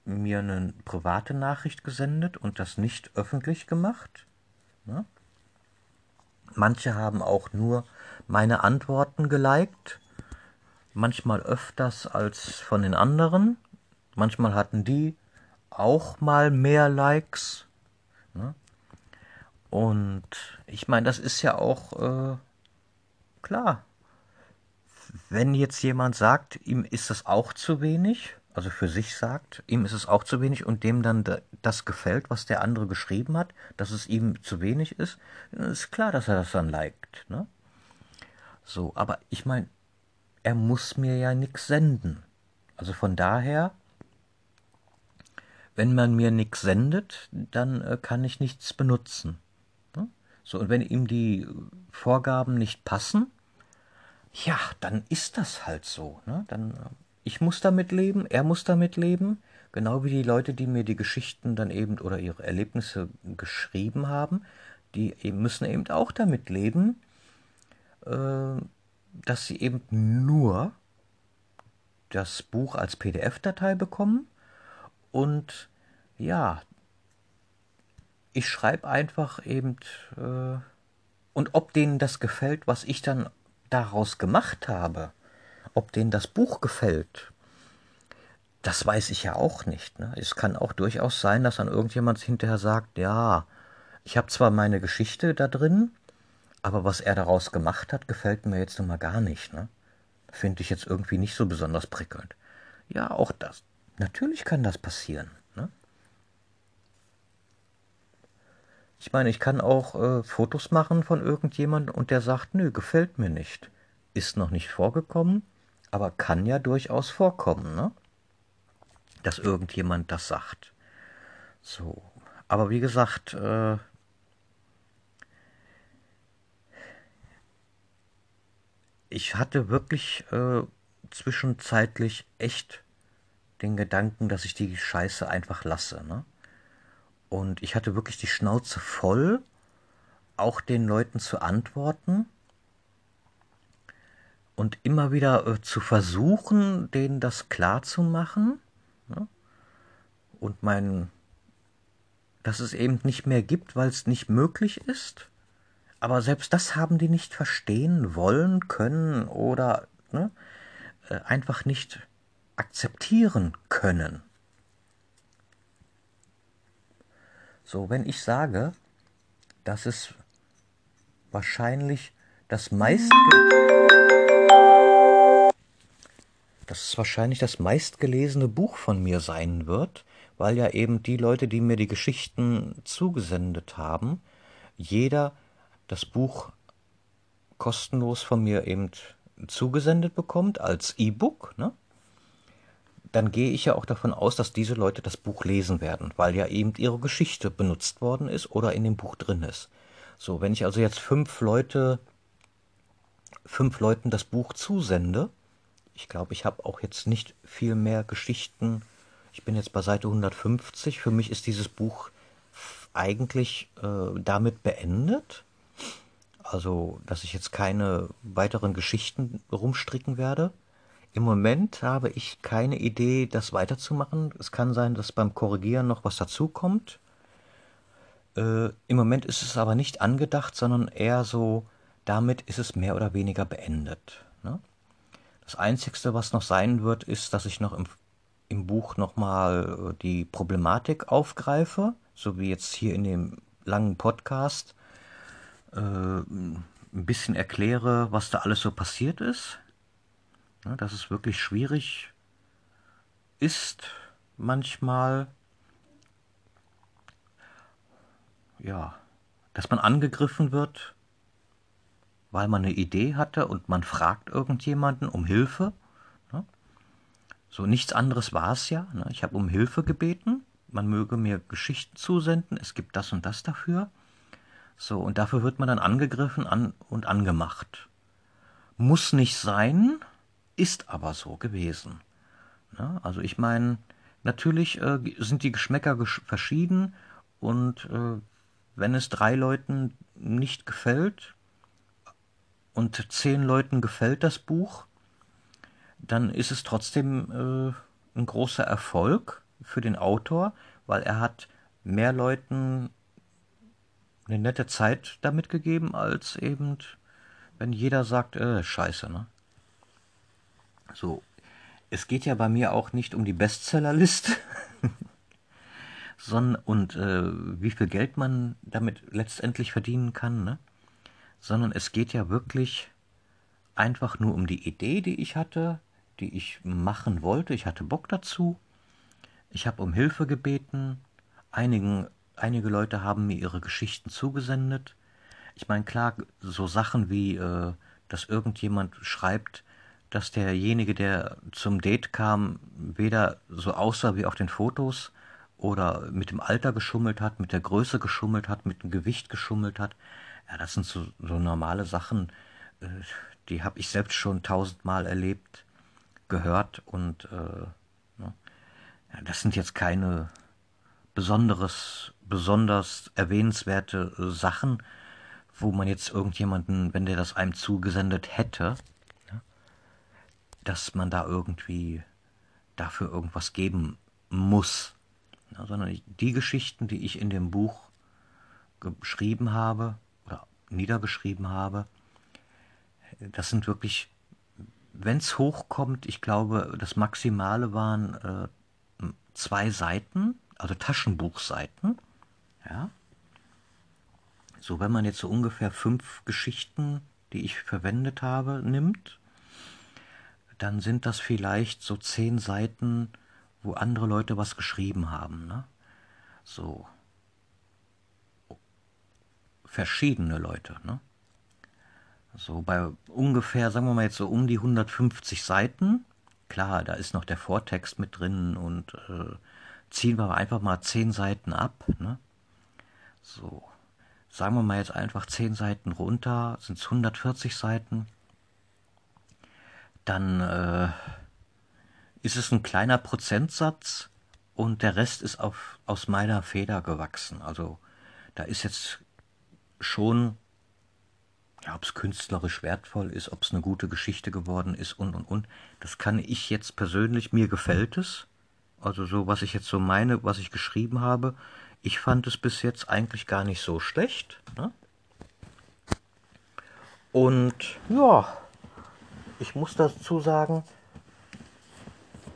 mir eine private Nachricht gesendet und das nicht öffentlich gemacht. Ne? Manche haben auch nur meine Antworten geliked, manchmal öfters als von den anderen. Manchmal hatten die auch mal mehr Likes Ne? Und ich meine, das ist ja auch äh, klar. Wenn jetzt jemand sagt, ihm ist das auch zu wenig, also für sich sagt, ihm ist es auch zu wenig und dem dann das gefällt, was der andere geschrieben hat, dass es ihm zu wenig ist, ist klar, dass er das dann liked. Ne? So, aber ich meine, er muss mir ja nichts senden. Also von daher wenn man mir nichts sendet, dann äh, kann ich nichts benutzen. Ne? So, und wenn ihm die Vorgaben nicht passen, ja, dann ist das halt so. Ne? Dann, äh, ich muss damit leben, er muss damit leben, genau wie die Leute, die mir die Geschichten dann eben oder ihre Erlebnisse geschrieben haben, die müssen eben auch damit leben, äh, dass sie eben nur das Buch als PDF-Datei bekommen. Und ja, ich schreibe einfach eben, äh, und ob denen das gefällt, was ich dann daraus gemacht habe, ob denen das Buch gefällt, das weiß ich ja auch nicht. Ne? Es kann auch durchaus sein, dass dann irgendjemand hinterher sagt, ja, ich habe zwar meine Geschichte da drin, aber was er daraus gemacht hat, gefällt mir jetzt nun mal gar nicht. Ne? Finde ich jetzt irgendwie nicht so besonders prickelnd. Ja, auch das. Natürlich kann das passieren. Ne? Ich meine, ich kann auch äh, Fotos machen von irgendjemandem und der sagt, nö, gefällt mir nicht. Ist noch nicht vorgekommen, aber kann ja durchaus vorkommen, ne? Dass irgendjemand das sagt. So. Aber wie gesagt, äh, ich hatte wirklich äh, zwischenzeitlich echt den Gedanken, dass ich die Scheiße einfach lasse. Ne? Und ich hatte wirklich die Schnauze voll, auch den Leuten zu antworten und immer wieder äh, zu versuchen, denen das klar zu machen. Ne? Und mein, dass es eben nicht mehr gibt, weil es nicht möglich ist. Aber selbst das haben die nicht verstehen wollen, können oder ne, äh, einfach nicht akzeptieren können. So, wenn ich sage, dass es wahrscheinlich das meist dass es wahrscheinlich das meistgelesene Buch von mir sein wird, weil ja eben die Leute, die mir die Geschichten zugesendet haben, jeder das Buch kostenlos von mir eben zugesendet bekommt als E-Book, ne? dann gehe ich ja auch davon aus, dass diese Leute das Buch lesen werden, weil ja eben ihre Geschichte benutzt worden ist oder in dem Buch drin ist. So, wenn ich also jetzt fünf Leute, fünf Leuten das Buch zusende, ich glaube, ich habe auch jetzt nicht viel mehr Geschichten. Ich bin jetzt bei Seite 150. Für mich ist dieses Buch eigentlich äh, damit beendet. Also, dass ich jetzt keine weiteren Geschichten rumstricken werde. Im Moment habe ich keine Idee, das weiterzumachen. Es kann sein, dass beim Korrigieren noch was dazukommt. Äh, Im Moment ist es aber nicht angedacht, sondern eher so, damit ist es mehr oder weniger beendet. Ne? Das Einzige, was noch sein wird, ist, dass ich noch im, im Buch nochmal äh, die Problematik aufgreife, so wie jetzt hier in dem langen Podcast, äh, ein bisschen erkläre, was da alles so passiert ist. Ne, dass es wirklich schwierig ist, manchmal, ja, dass man angegriffen wird, weil man eine Idee hatte und man fragt irgendjemanden um Hilfe. Ne? So nichts anderes war es ja. Ne? Ich habe um Hilfe gebeten. Man möge mir Geschichten zusenden. Es gibt das und das dafür. So, und dafür wird man dann angegriffen an und angemacht. Muss nicht sein, ist aber so gewesen. Ja, also ich meine, natürlich äh, sind die Geschmäcker gesch verschieden und äh, wenn es drei Leuten nicht gefällt und zehn Leuten gefällt das Buch, dann ist es trotzdem äh, ein großer Erfolg für den Autor, weil er hat mehr Leuten eine nette Zeit damit gegeben, als eben, wenn jeder sagt, äh, scheiße, ne? So, es geht ja bei mir auch nicht um die Bestsellerliste, sondern und äh, wie viel Geld man damit letztendlich verdienen kann, ne? Sondern es geht ja wirklich einfach nur um die Idee, die ich hatte, die ich machen wollte. Ich hatte Bock dazu. Ich habe um Hilfe gebeten. Einigen, einige Leute haben mir ihre Geschichten zugesendet. Ich meine, klar, so Sachen wie, äh, dass irgendjemand schreibt, dass derjenige, der zum Date kam, weder so aussah wie auf den Fotos oder mit dem Alter geschummelt hat, mit der Größe geschummelt hat, mit dem Gewicht geschummelt hat. Ja, das sind so, so normale Sachen, äh, die habe ich selbst schon tausendmal erlebt, gehört und äh, ne? ja, das sind jetzt keine besonderes, besonders erwähnenswerte Sachen, wo man jetzt irgendjemanden, wenn der das einem zugesendet hätte, dass man da irgendwie dafür irgendwas geben muss, ja, sondern die Geschichten, die ich in dem Buch geschrieben habe oder niedergeschrieben habe, das sind wirklich, wenn es hochkommt, ich glaube, das Maximale waren äh, zwei Seiten, also Taschenbuchseiten, ja. So, wenn man jetzt so ungefähr fünf Geschichten, die ich verwendet habe, nimmt, dann sind das vielleicht so zehn Seiten, wo andere Leute was geschrieben haben. Ne? So verschiedene Leute. Ne? So bei ungefähr, sagen wir mal jetzt so um die 150 Seiten. Klar, da ist noch der Vortext mit drin und äh, ziehen wir einfach mal zehn Seiten ab. Ne? So, sagen wir mal jetzt einfach zehn Seiten runter, sind es 140 Seiten dann äh, ist es ein kleiner Prozentsatz und der Rest ist auf, aus meiner Feder gewachsen. Also da ist jetzt schon, ja, ob es künstlerisch wertvoll ist, ob es eine gute Geschichte geworden ist und und und. Das kann ich jetzt persönlich, mir gefällt es. Also so, was ich jetzt so meine, was ich geschrieben habe, ich fand es bis jetzt eigentlich gar nicht so schlecht. Ne? Und ja, ich muss dazu sagen,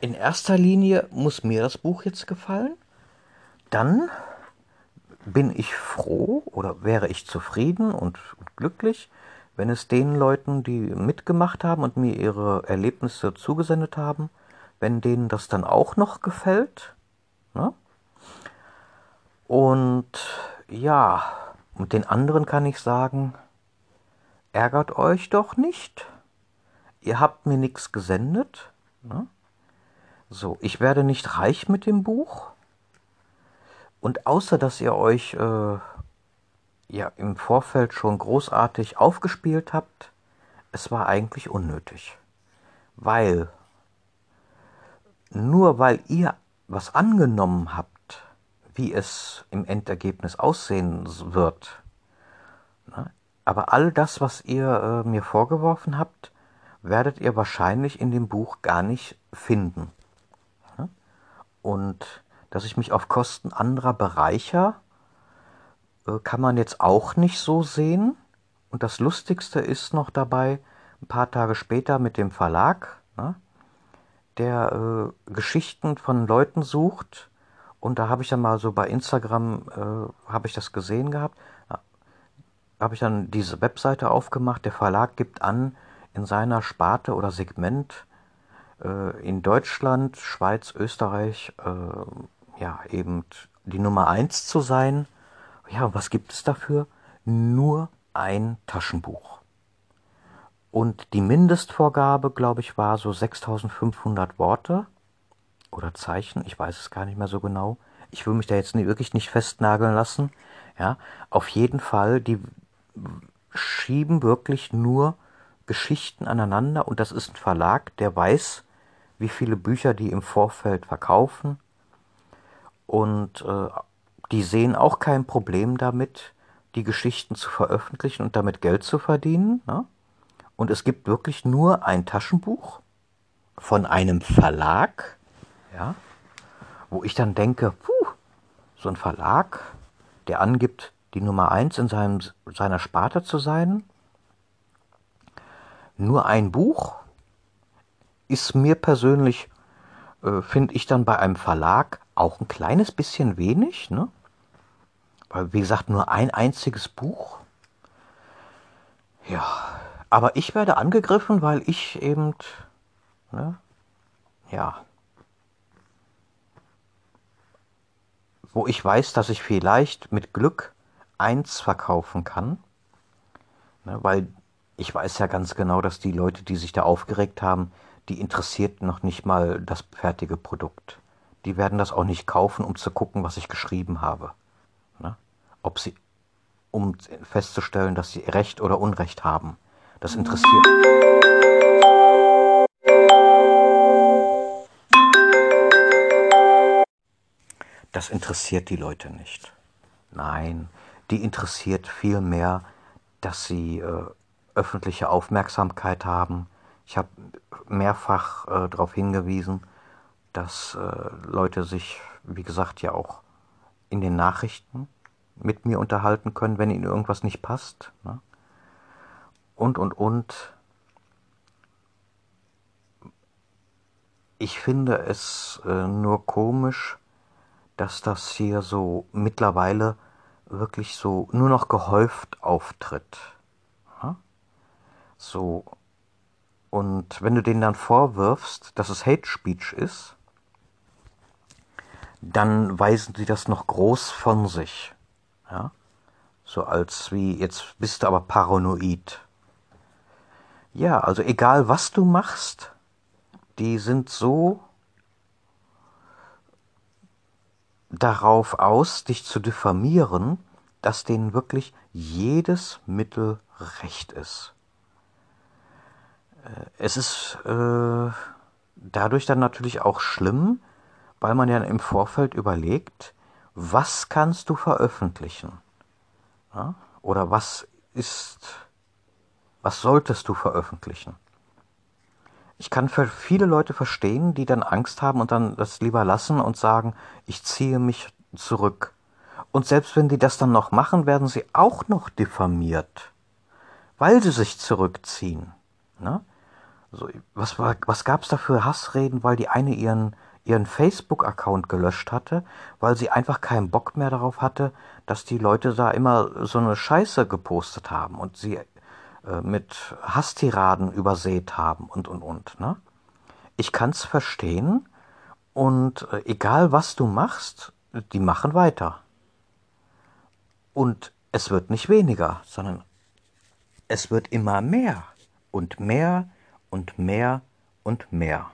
in erster Linie muss mir das Buch jetzt gefallen. Dann bin ich froh oder wäre ich zufrieden und, glücklich, wenn es den Leuten, die mitgemacht haben und mir ihre Erlebnisse zugesendet haben, wenn denen das dann auch noch gefällt. Ne? Und ja, mit den anderen kann ich sagen, ärgert euch doch nicht ihr habt mir nichts gesendet. Ne? So, ich werde nicht reich mit dem Buch. Und außer dass ihr euch äh, ja im Vorfeld schon großartig aufgespielt habt, es war eigentlich unnötig. Weil nur weil ihr was angenommen habt, wie es im Endergebnis aussehen wird, ne? aber all das, was ihr äh, mir vorgeworfen habt, werdet ihr wahrscheinlich in dem Buch gar nicht finden. Ne? Und dass ich mich auf Kosten anderer bereicher, äh, kann man jetzt auch nicht so sehen. Und das Lustigste ist noch dabei, ein paar Tage später mit dem Verlag, ne, der äh, Geschichten von Leuten sucht. Und da habe ich dann mal so bei Instagram, äh, habe ich das gesehen gehabt, habe ich dann diese Webseite aufgemacht. Der Verlag gibt an, in seiner Sparte oder Segment äh, in Deutschland, Schweiz, Österreich, äh, ja, eben die Nummer eins zu sein. Ja, was gibt es dafür? Nur ein Taschenbuch. Und die Mindestvorgabe, glaube ich, war so 6500 Worte oder Zeichen. Ich weiß es gar nicht mehr so genau. Ich will mich da jetzt wirklich nicht festnageln lassen. Ja, auf jeden Fall, die schieben wirklich nur Geschichten aneinander und das ist ein Verlag, der weiß, wie viele Bücher die im Vorfeld verkaufen und äh, die sehen auch kein Problem damit, die Geschichten zu veröffentlichen und damit Geld zu verdienen. Ne? Und es gibt wirklich nur ein Taschenbuch von einem Verlag, ja, wo ich dann denke, puh, so ein Verlag, der angibt, die Nummer eins in seinem, seiner Sparte zu sein, nur ein Buch ist mir persönlich, äh, finde ich dann bei einem Verlag auch ein kleines bisschen wenig, ne? Weil, wie gesagt, nur ein einziges Buch. Ja, aber ich werde angegriffen, weil ich eben, ne, ja, wo ich weiß, dass ich vielleicht mit Glück eins verkaufen kann, ne, weil ich weiß ja ganz genau, dass die Leute, die sich da aufgeregt haben, die interessiert noch nicht mal das fertige Produkt. Die werden das auch nicht kaufen, um zu gucken, was ich geschrieben habe ob sie, um festzustellen, dass sie Recht oder Unrecht haben. Das interessiert. Das interessiert die Leute nicht. Nein, die interessiert vielmehr, dass sie äh, öffentliche Aufmerksamkeit haben. Ich habe mehrfach äh, darauf hingewiesen, dass äh, Leute sich, wie gesagt, ja auch in den Nachrichten mit mir unterhalten können, wenn ihnen irgendwas nicht passt. Ne? Und, und, und. Ich finde es äh, nur komisch, dass das hier so mittlerweile wirklich so nur noch gehäuft auftritt. Ja? So. Und wenn du denen dann vorwirfst, dass es Hate Speech ist, dann weisen sie das noch groß von sich. Ja? So als wie, jetzt bist du aber paranoid. Ja, also egal was du machst, die sind so darauf aus, dich zu diffamieren, dass denen wirklich jedes Mittel recht ist. Äh, es ist äh, dadurch dann natürlich auch schlimm, weil man ja im Vorfeld überlegt, was kannst du veröffentlichen? Ja? Oder was ist, was solltest du veröffentlichen? Ich kann für viele Leute verstehen, die dann Angst haben und dann das lieber lassen und sagen, ich ziehe mich zurück. Und selbst wenn die das dann noch machen, werden sie auch noch diffamiert, weil sie sich zurückziehen. Ne? So, was was gab es da für Hassreden, weil die eine ihren ihren Facebook-Account gelöscht hatte, weil sie einfach keinen Bock mehr darauf hatte, dass die Leute da immer so eine Scheiße gepostet haben und sie äh, mit Hasstiraden übersät haben und und und. Ne? Ich kann's verstehen und äh, egal was du machst, die machen weiter. Und es wird nicht weniger, sondern es wird immer mehr und mehr und mehr und mehr.